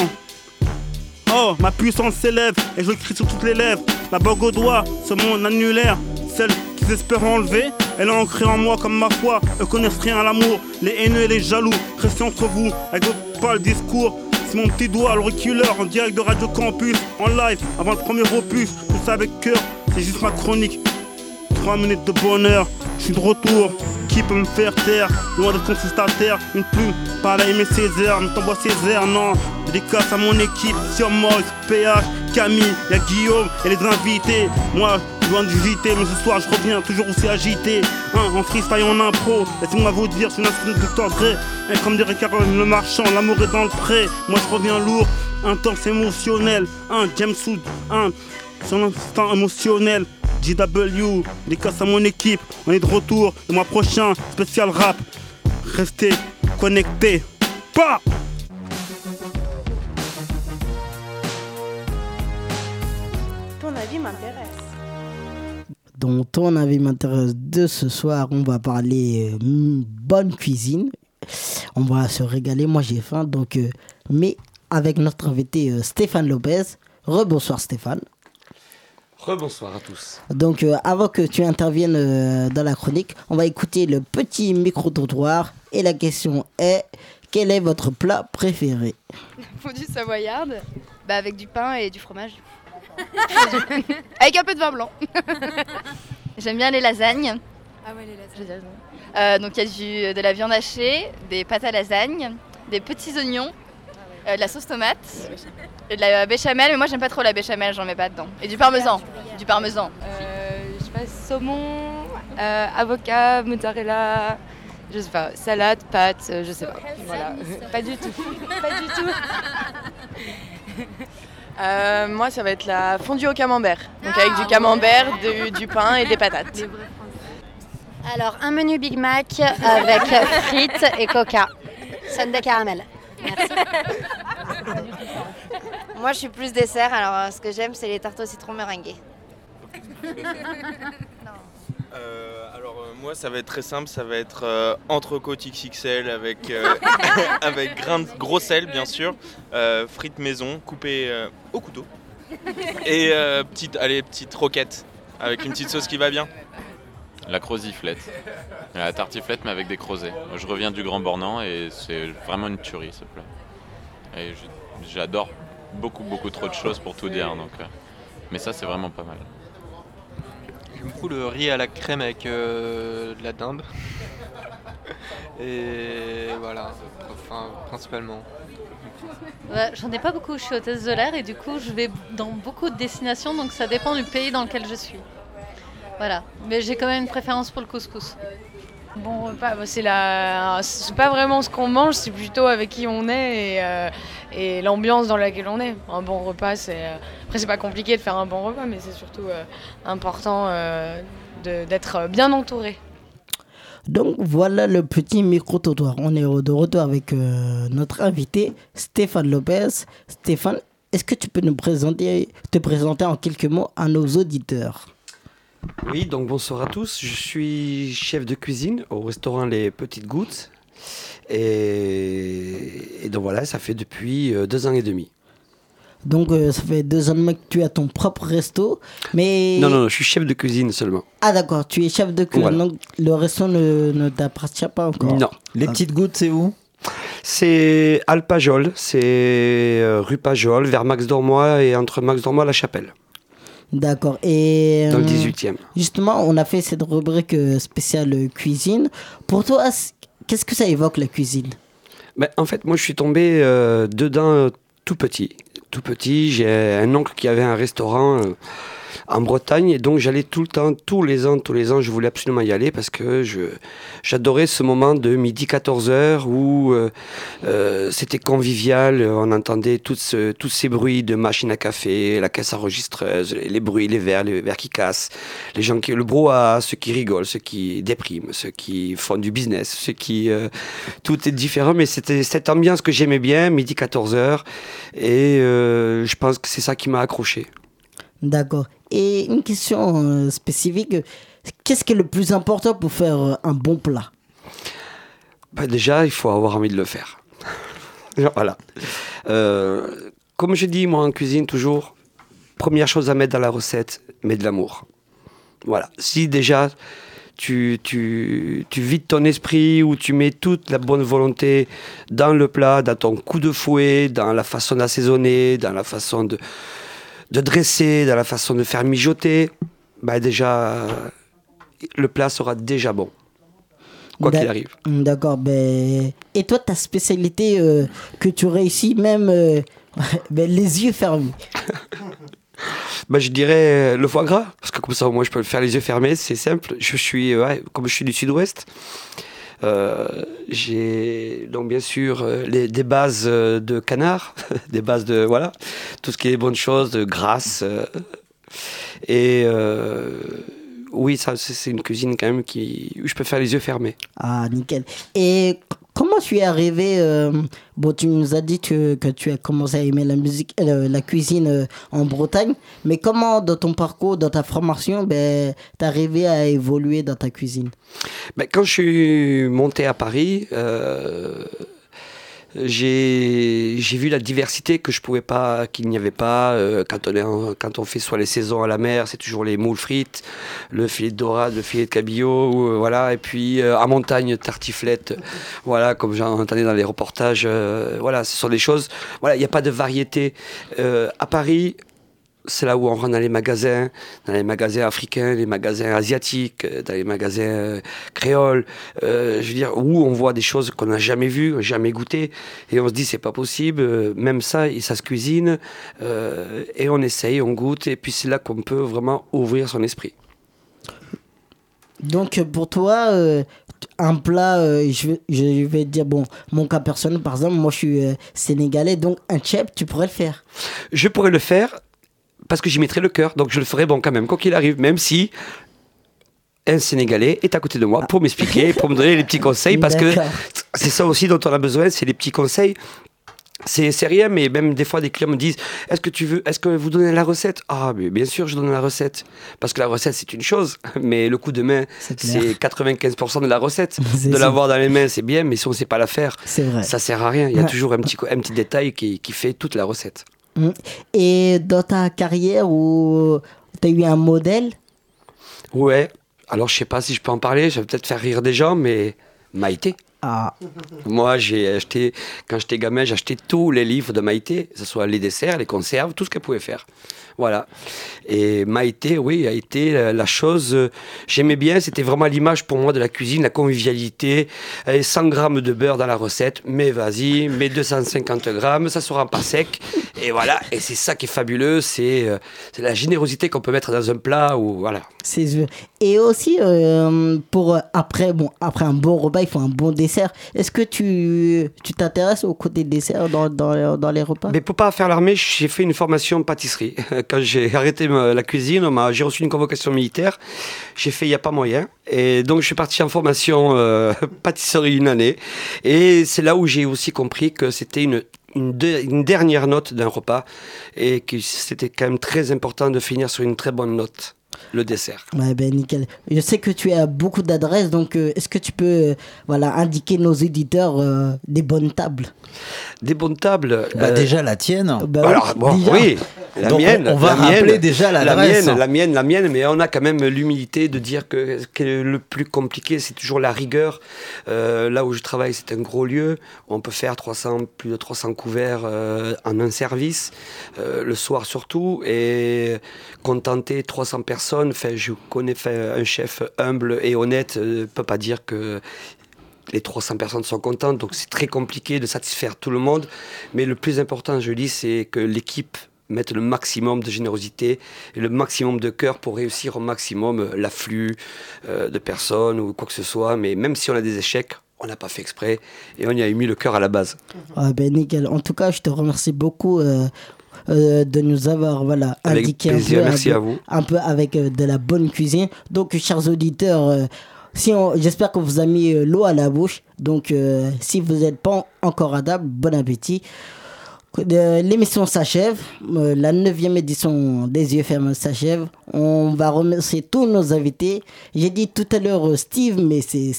Oh, ma puissance s'élève et je crie sur toutes les lèvres. La bague au doigt, ce monde annulaire, celle qu'ils espèrent enlever, elle est ancrée en moi comme ma foi. Eux connaissent rien à l'amour, les haineux et les jaloux. Restez entre vous avec votre pâle discours. C'est mon petit doigt, le reculeur, en direct de Radio Campus, en live, avant le premier opus. Tout ça avec cœur, c'est juste ma chronique. 3 minutes de bonheur, je suis de retour. Qui peut me faire taire? Loin d'être contestataire, une plume, pas la aimer Césaire, ne t'envoie Césaire, non. Dédicace à mon équipe, sur Moïse, PH, Camille, y'a Guillaume et les invités. Moi, loin JT, mais ce soir je reviens toujours aussi agité. Hein, en freestyle, en impro, laissez-moi vous dire, c'est une instru de Dr. Dre. Et comme dirait Caroline le marchand, l'amour est dans le pré. Moi je reviens lourd, intense, émotionnel. Un James un son instant émotionnel. JW, dédicace à mon équipe, on est de retour le mois prochain, spécial rap. Restez connectés. Pas m'intéresse. dont ton avis m'intéresse de ce soir. On va parler euh, bonne cuisine. On va se régaler. Moi, j'ai faim. Donc, euh, mais avec notre invité euh, Stéphane Lopez. Rebonsoir Stéphane. Rebonsoir à tous. Donc, euh, avant que tu interviennes euh, dans la chronique, on va écouter le petit micro-trottoir. Et la question est quel est votre plat préféré? Fondue savoyarde, bah avec du pain et du fromage. avec un peu de vin blanc. J'aime bien les lasagnes. Ah ouais, les lasagnes. Euh, donc il y a du, de la viande hachée, des pâtes à lasagne, des petits oignons, euh, de la sauce tomate, et de la béchamel, mais moi j'aime pas trop la béchamel, j'en mets pas dedans. Et du parmesan. Du parmesan. Euh, je sais pas, saumon, avocat, mozzarella, je sais pas, salade, pâtes, je sais pas. Voilà, pas du tout. pas du tout. Euh, moi, ça va être la fondue au camembert. Donc avec du camembert, du, du pain et des patates. Alors, un menu Big Mac avec frites et coca. Sundae caramel. Merci. Moi, je suis plus dessert, alors euh, ce que j'aime, c'est les tartes au citron meringuées. Euh, moi ça va être très simple, ça va être euh, entrecôte XXL avec, euh, avec grain de gros sel bien sûr, euh, frites maison coupées euh, au couteau et euh, petite, allez, petite roquette avec une petite sauce qui va bien. La croziflette. La tartiflette, mais avec des crozets. Je reviens du Grand Bornand et c'est vraiment une tuerie ce plat. Et j'adore beaucoup, beaucoup trop de choses pour tout dire. Donc, euh, mais ça, c'est vraiment pas mal. J'aime beaucoup le riz à la crème avec euh, de la dinde. Et voilà, enfin, principalement. Ouais, J'en ai pas beaucoup, je suis hôtesse de l'air et du coup je vais dans beaucoup de destinations donc ça dépend du pays dans lequel je suis. Voilà, mais j'ai quand même une préférence pour le couscous. Bon repas, bah, c'est pas vraiment ce qu'on mange, c'est plutôt avec qui on est et, euh, l'ambiance dans laquelle on est. Un bon repas, c'est euh, après c'est pas compliqué de faire un bon repas, mais c'est surtout euh, important d'être bien entouré. Donc voilà le petit micro-trottoir. On est de retour avec notre invité Stéphane Lopez. Stéphane, est-ce que tu peux nous présenter, te présenter en quelques mots à nos auditeurs? Oui, donc bonsoir à tous. Je suis chef de cuisine au restaurant Les Petites Gouttes. Et, et donc voilà, ça fait depuis euh, deux ans et demi. Donc euh, ça fait deux ans que tu as ton propre resto. Mais... Non, non, non, je suis chef de cuisine seulement. Ah d'accord, tu es chef de cuisine. Voilà. Donc le resto ne, ne t'appartient pas encore. Non. Les petites gouttes, c'est où? C'est Alpajol, c'est euh, rue Pajol, vers Max Dormois et entre Max Dormois et La Chapelle, D'accord. Et dans le euh, 18e. Justement, on a fait cette rubrique euh, spéciale euh, cuisine. Pour toi, qu'est-ce que ça évoque la cuisine? Ben, en fait, moi, je suis tombé euh, dedans euh, tout petit. Tout petit, j'ai un oncle qui avait un restaurant euh, en Bretagne et donc j'allais tout le temps, tous les ans, tous les ans, je voulais absolument y aller parce que je j'adorais ce moment de midi 14h où euh, euh, c'était convivial, on entendait tout tous ces bruits de machines à café, la caisse enregistreuse, les, bruits, les verres, les verres qui cassent, les gens qui le brouhaha, ceux qui rigolent, ceux qui dépriment, ceux qui font du business, ceux qui euh, tout est différent, mais c'était cette ambiance que j'aimais bien, midi 14h, et je pense que c'est ça qui m'a accroché. D'accord. Et une question euh, spécifique. Qu'est-ce qui est le plus important pour faire euh, un bon plat? Bah, déjà, il faut avoir envie de le faire. voilà. Euh, comme je dis, moi, en cuisine, toujours, première chose à mettre dans la recette, mets de l'amour. Voilà. Si déjà, tu, tu, tu vides ton esprit ou tu mets toute la bonne volonté dans le plat, dans ton coup de fouet, dans la façon d'assaisonner, dans la façon de, de dresser, dans la façon de faire mijoter, bah déjà, le plat sera déjà bon. Quoi qu'il arrive. D'accord. Ben... Et toi, ta spécialité euh, que tu réussis même euh, ben, les yeux fermés? Bah, je dirais euh, le foie gras, parce que comme ça, moi, je peux le faire les yeux fermés, c'est simple. Je suis, ouais, comme je suis du sud-ouest, j'ai donc bien sûr euh, les, des bases euh, de canard, des bases de, voilà, tout ce qui est bonnes choses, de grasse. euh, et euh, oui, ça, c'est une cuisine quand même qui, je peux faire les yeux fermés. Ah, nickel. Et comment tu es arrivé euh, Bon, tu nous as dit que, tu as commencé à aimer la musique, euh, la cuisine euh, en Bretagne, mais comment dans ton parcours, dans ta formation, ben, t'es arrivé à évoluer dans ta cuisine? Ben, quand je suis monté à Paris, j'ai vu la diversité que je pouvais pas, qu'il n'y avait pas. euh, quand, on fait soit les saisons à la mer, c'est toujours les moules frites, le filet de dorade, le filet de cabillaud, euh, voilà. Et puis euh, en montagne, tartiflette, voilà, comme j'en entendais dans les reportages. euh, voilà, ce sont des choses. Voilà, il n'y a pas de variété. Euh, à Paris, c'est là où on rentre dans les magasins, dans les magasins africains, les magasins asiatiques, euh, dans les magasins euh, créoles, euh, je veux dire, où on voit des choses qu'on n'a jamais vues, jamais goûtées, et on se dit c'est pas possible, même ça, ça se cuisine, euh, et on essaye, on goûte, et puis c'est là qu'on peut vraiment ouvrir son esprit. Donc pour toi, euh, un plat, euh, je, vais, je vais dire, bon, mon cas personnel, par exemple, moi je suis euh, sénégalais, donc un chep, tu pourrais le faire? Je pourrais le faire parce que j'y mettrais le cœur, donc je le ferai bon quand même, quoi qu'il arrive, même si un Sénégalais est à côté de moi pour m'expliquer, pour me donner les petits conseils, parce que c'est ça aussi dont on a besoin, c'est les petits conseils. C'est rien, mais même des fois des clients me disent Est-ce que tu veux, est-ce que vous donnez la recette? Ah, mais bien sûr, je donne la recette. Parce que la recette, c'est une chose, mais le coup de main, c'est 95% de la recette. De l'avoir dans les mains, c'est bien, mais si on ne sait pas la faire, ça sert à rien. Il y a toujours un petit, co- un petit détail qui, qui fait toute la recette. Mm. Et dans ta carrière où tu as eu un modèle, Ouais, alors je sais pas si je peux en parler, je vais peut-être faire rire des gens, mais Maïté. Ah. Moi, j'ai acheté, quand j'étais gamin, j'ai acheté tous les livres de Maïté, que ce soit les desserts, les conserves, tout ce qu'elle pouvait faire. Voilà. Et Maïté, oui, a été la, la chose. euh, J'aimais bien, c'était vraiment l'image pour moi de la cuisine, la convivialité. Allez, 100 grammes de beurre dans la recette, mais vas-y, mets 250 grammes, ça sera pas sec. Et voilà, et c'est ça qui est fabuleux, c'est euh, la générosité qu'on peut mettre dans un plat. Ou, voilà. et aussi euh, pour après bon après un bon repas, il faut un bon dessert. Est-ce que tu tu t'intéresses au côté dessert dans, dans, les- dans les repas? Mais pour pas faire l'armée, j'ai fait une formation pâtisserie. Quand j'ai arrêté la cuisine, j'ai reçu une convocation militaire. J'ai fait il n'y a pas moyen. Et donc je suis parti en formation euh, pâtisserie une année. Et c'est là où j'ai aussi compris que c'était une, une dernière note d'un repas. Et que c'était quand même très important de finir sur une très bonne note, le dessert. Ouais, ben nickel. Je sais que tu as beaucoup d'adresses, donc euh, est-ce que tu peux euh, voilà, indiquer nos éditeurs euh, des bonnes tables? Des bonnes tables. Bah, euh, déjà la tienne. Bah Alors, bon, déjà. oui, la Donc, mienne. on- va la mienne, rappeler déjà la mienne, la mienne, la mienne, mais on a quand même l'humilité de dire que, que le plus compliqué, c'est toujours la rigueur. Euh, là où je travaille, c'est un gros lieu. On peut faire 300, plus de 300 couverts euh, en un service, euh, le soir surtout, et contenter 300 personnes. Je connais un chef humble et honnête, ne peut pas dire que les 300 personnes sont contentes, donc c'est très compliqué de satisfaire tout le monde. Mais le plus important, je dis, c'est que l'équipe mette le maximum de générosité et le maximum de cœur pour réussir au maximum euh, l'afflux euh, de personnes ou quoi que ce soit. Mais même si on a des échecs, on n'a pas fait exprès et on y a mis le cœur à la base. Ah ben nickel. En tout cas, je te remercie beaucoup euh, euh, de nous avoir voilà, Avec indiqué plaisir, un peu, merci un peu- à vous. un peu avec euh, de la bonne cuisine. Donc, chers auditeurs, euh, si j'espère qu'on vous a mis l'eau à la bouche. Donc, si vous n'êtes pas encore à table, bon appétit. L'émission s'achève, la neuvième édition des yeux fermés s'achève. On va remercier tous nos invités. J'ai dit tout à l'heure Steve, mais c'est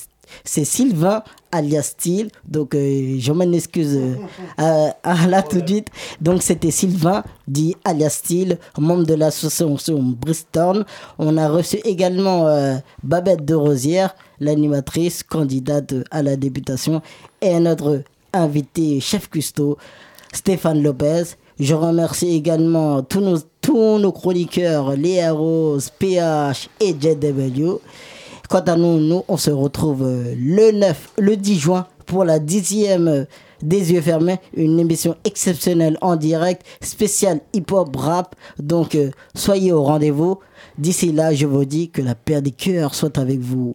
c'est Sylvain alias Style. Donc euh, je m'en excuse euh, à, à là tout de suite. Donc c'était Sylvain dit alias Style, membre de l'association Bristol. On a reçu également euh, Babette de Rosière, l'animatrice candidate à la députation, et notre invité chef custo. Stéphane Lopez. Je remercie également tous nos, tous nos chroniqueurs, Léa Rose, PH et JW. Quant à nous, nous, on se retrouve euh, le 9, le 10 juin pour la dixième euh, des yeux fermés, une émission exceptionnelle en direct, spéciale hip-hop rap. Donc, euh, soyez au rendez-vous. D'ici là, je vous dis que la paix des cœurs soit avec vous.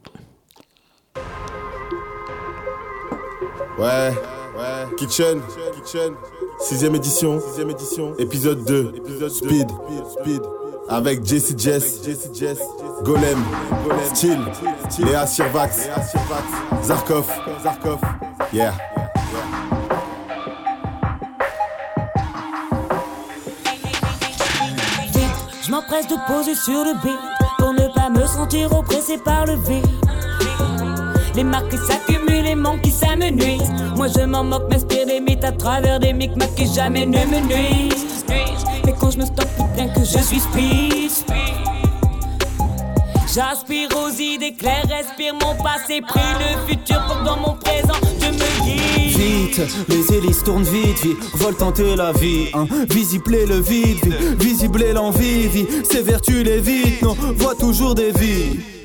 Ouais, ouais. Kitchen, Kitchen. Sixième édition, sixième édition. Épisode 2, épisode Speed, Speed. Avec Jesse Jess, Jesse Jess. Golem, Steel, Léa Sirvax, Zarkov, Zarkov. Yeah. Je m'empresse de poser sur le beat pour ne pas me sentir oppressé par le vide. Les marques qui s'accumulent, les manques qui s'amenuisent. Moi je m'en moque, m'inspire des mythes à travers des micmacs qui jamais ne me nuisent. Mais quand je me stoppe, putain que je suis speed. J'aspire aux idées claires, respire mon passé, prie le futur pour dans mon présent je me guide. Vite, les hélices tournent vite, vie, veulent tenter la vie. Hein. Visible est le vide, vie, visible est l'envie, vie. Ses vertus les vides, non, voit toujours des vies.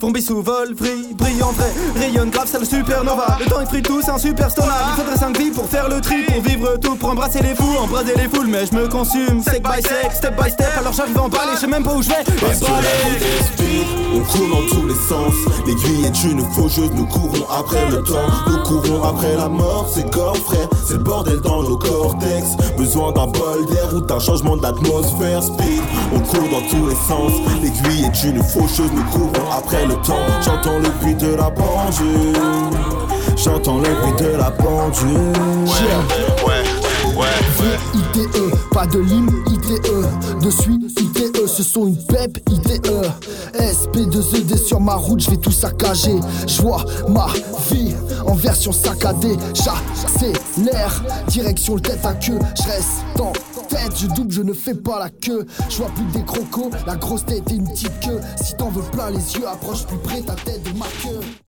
Zombie sous vol, vrille, brille en vrai, rayonne grave, c'est le supernova. Le temps est c'est un super stoner. Il faudrait 5 vies pour faire le tri, pour vivre tout, pour embrasser les fous, embrasser les foules, mais je me consume. Sec by sec, step by step, alors j'arrive en balle et je sais même pas où je vais. Parce que la route est speed, on court dans tous les sens. L'aiguille est une faucheuse, nous courons après le temps. Nous courons après la mort, c'est gore frère. C'est le bordel dans nos cortex. Besoin d'un bol d'air ou d'un changement d'atmosphère. Speed, on court dans tous les sens. L'aiguille est une faucheuse, nous courons après le temps. J'entends le bruit de la pendule. J'entends le bruit de la pendule. Ouais, ouais, ouais. ITE, pas de ligne ITE, de suite ITE, ce sont une pep ITE. SP2ED sur ma route, je vais tout saccager. Je vois ma vie en version saccadée. J'accélère, direction le tête à queue. Je reste en tête, je double, je ne fais pas la queue. Je vois plus des crocos, la grosse tête et une petite queue. Si t'en veux plein les yeux, approche plus près ta tête de ma queue.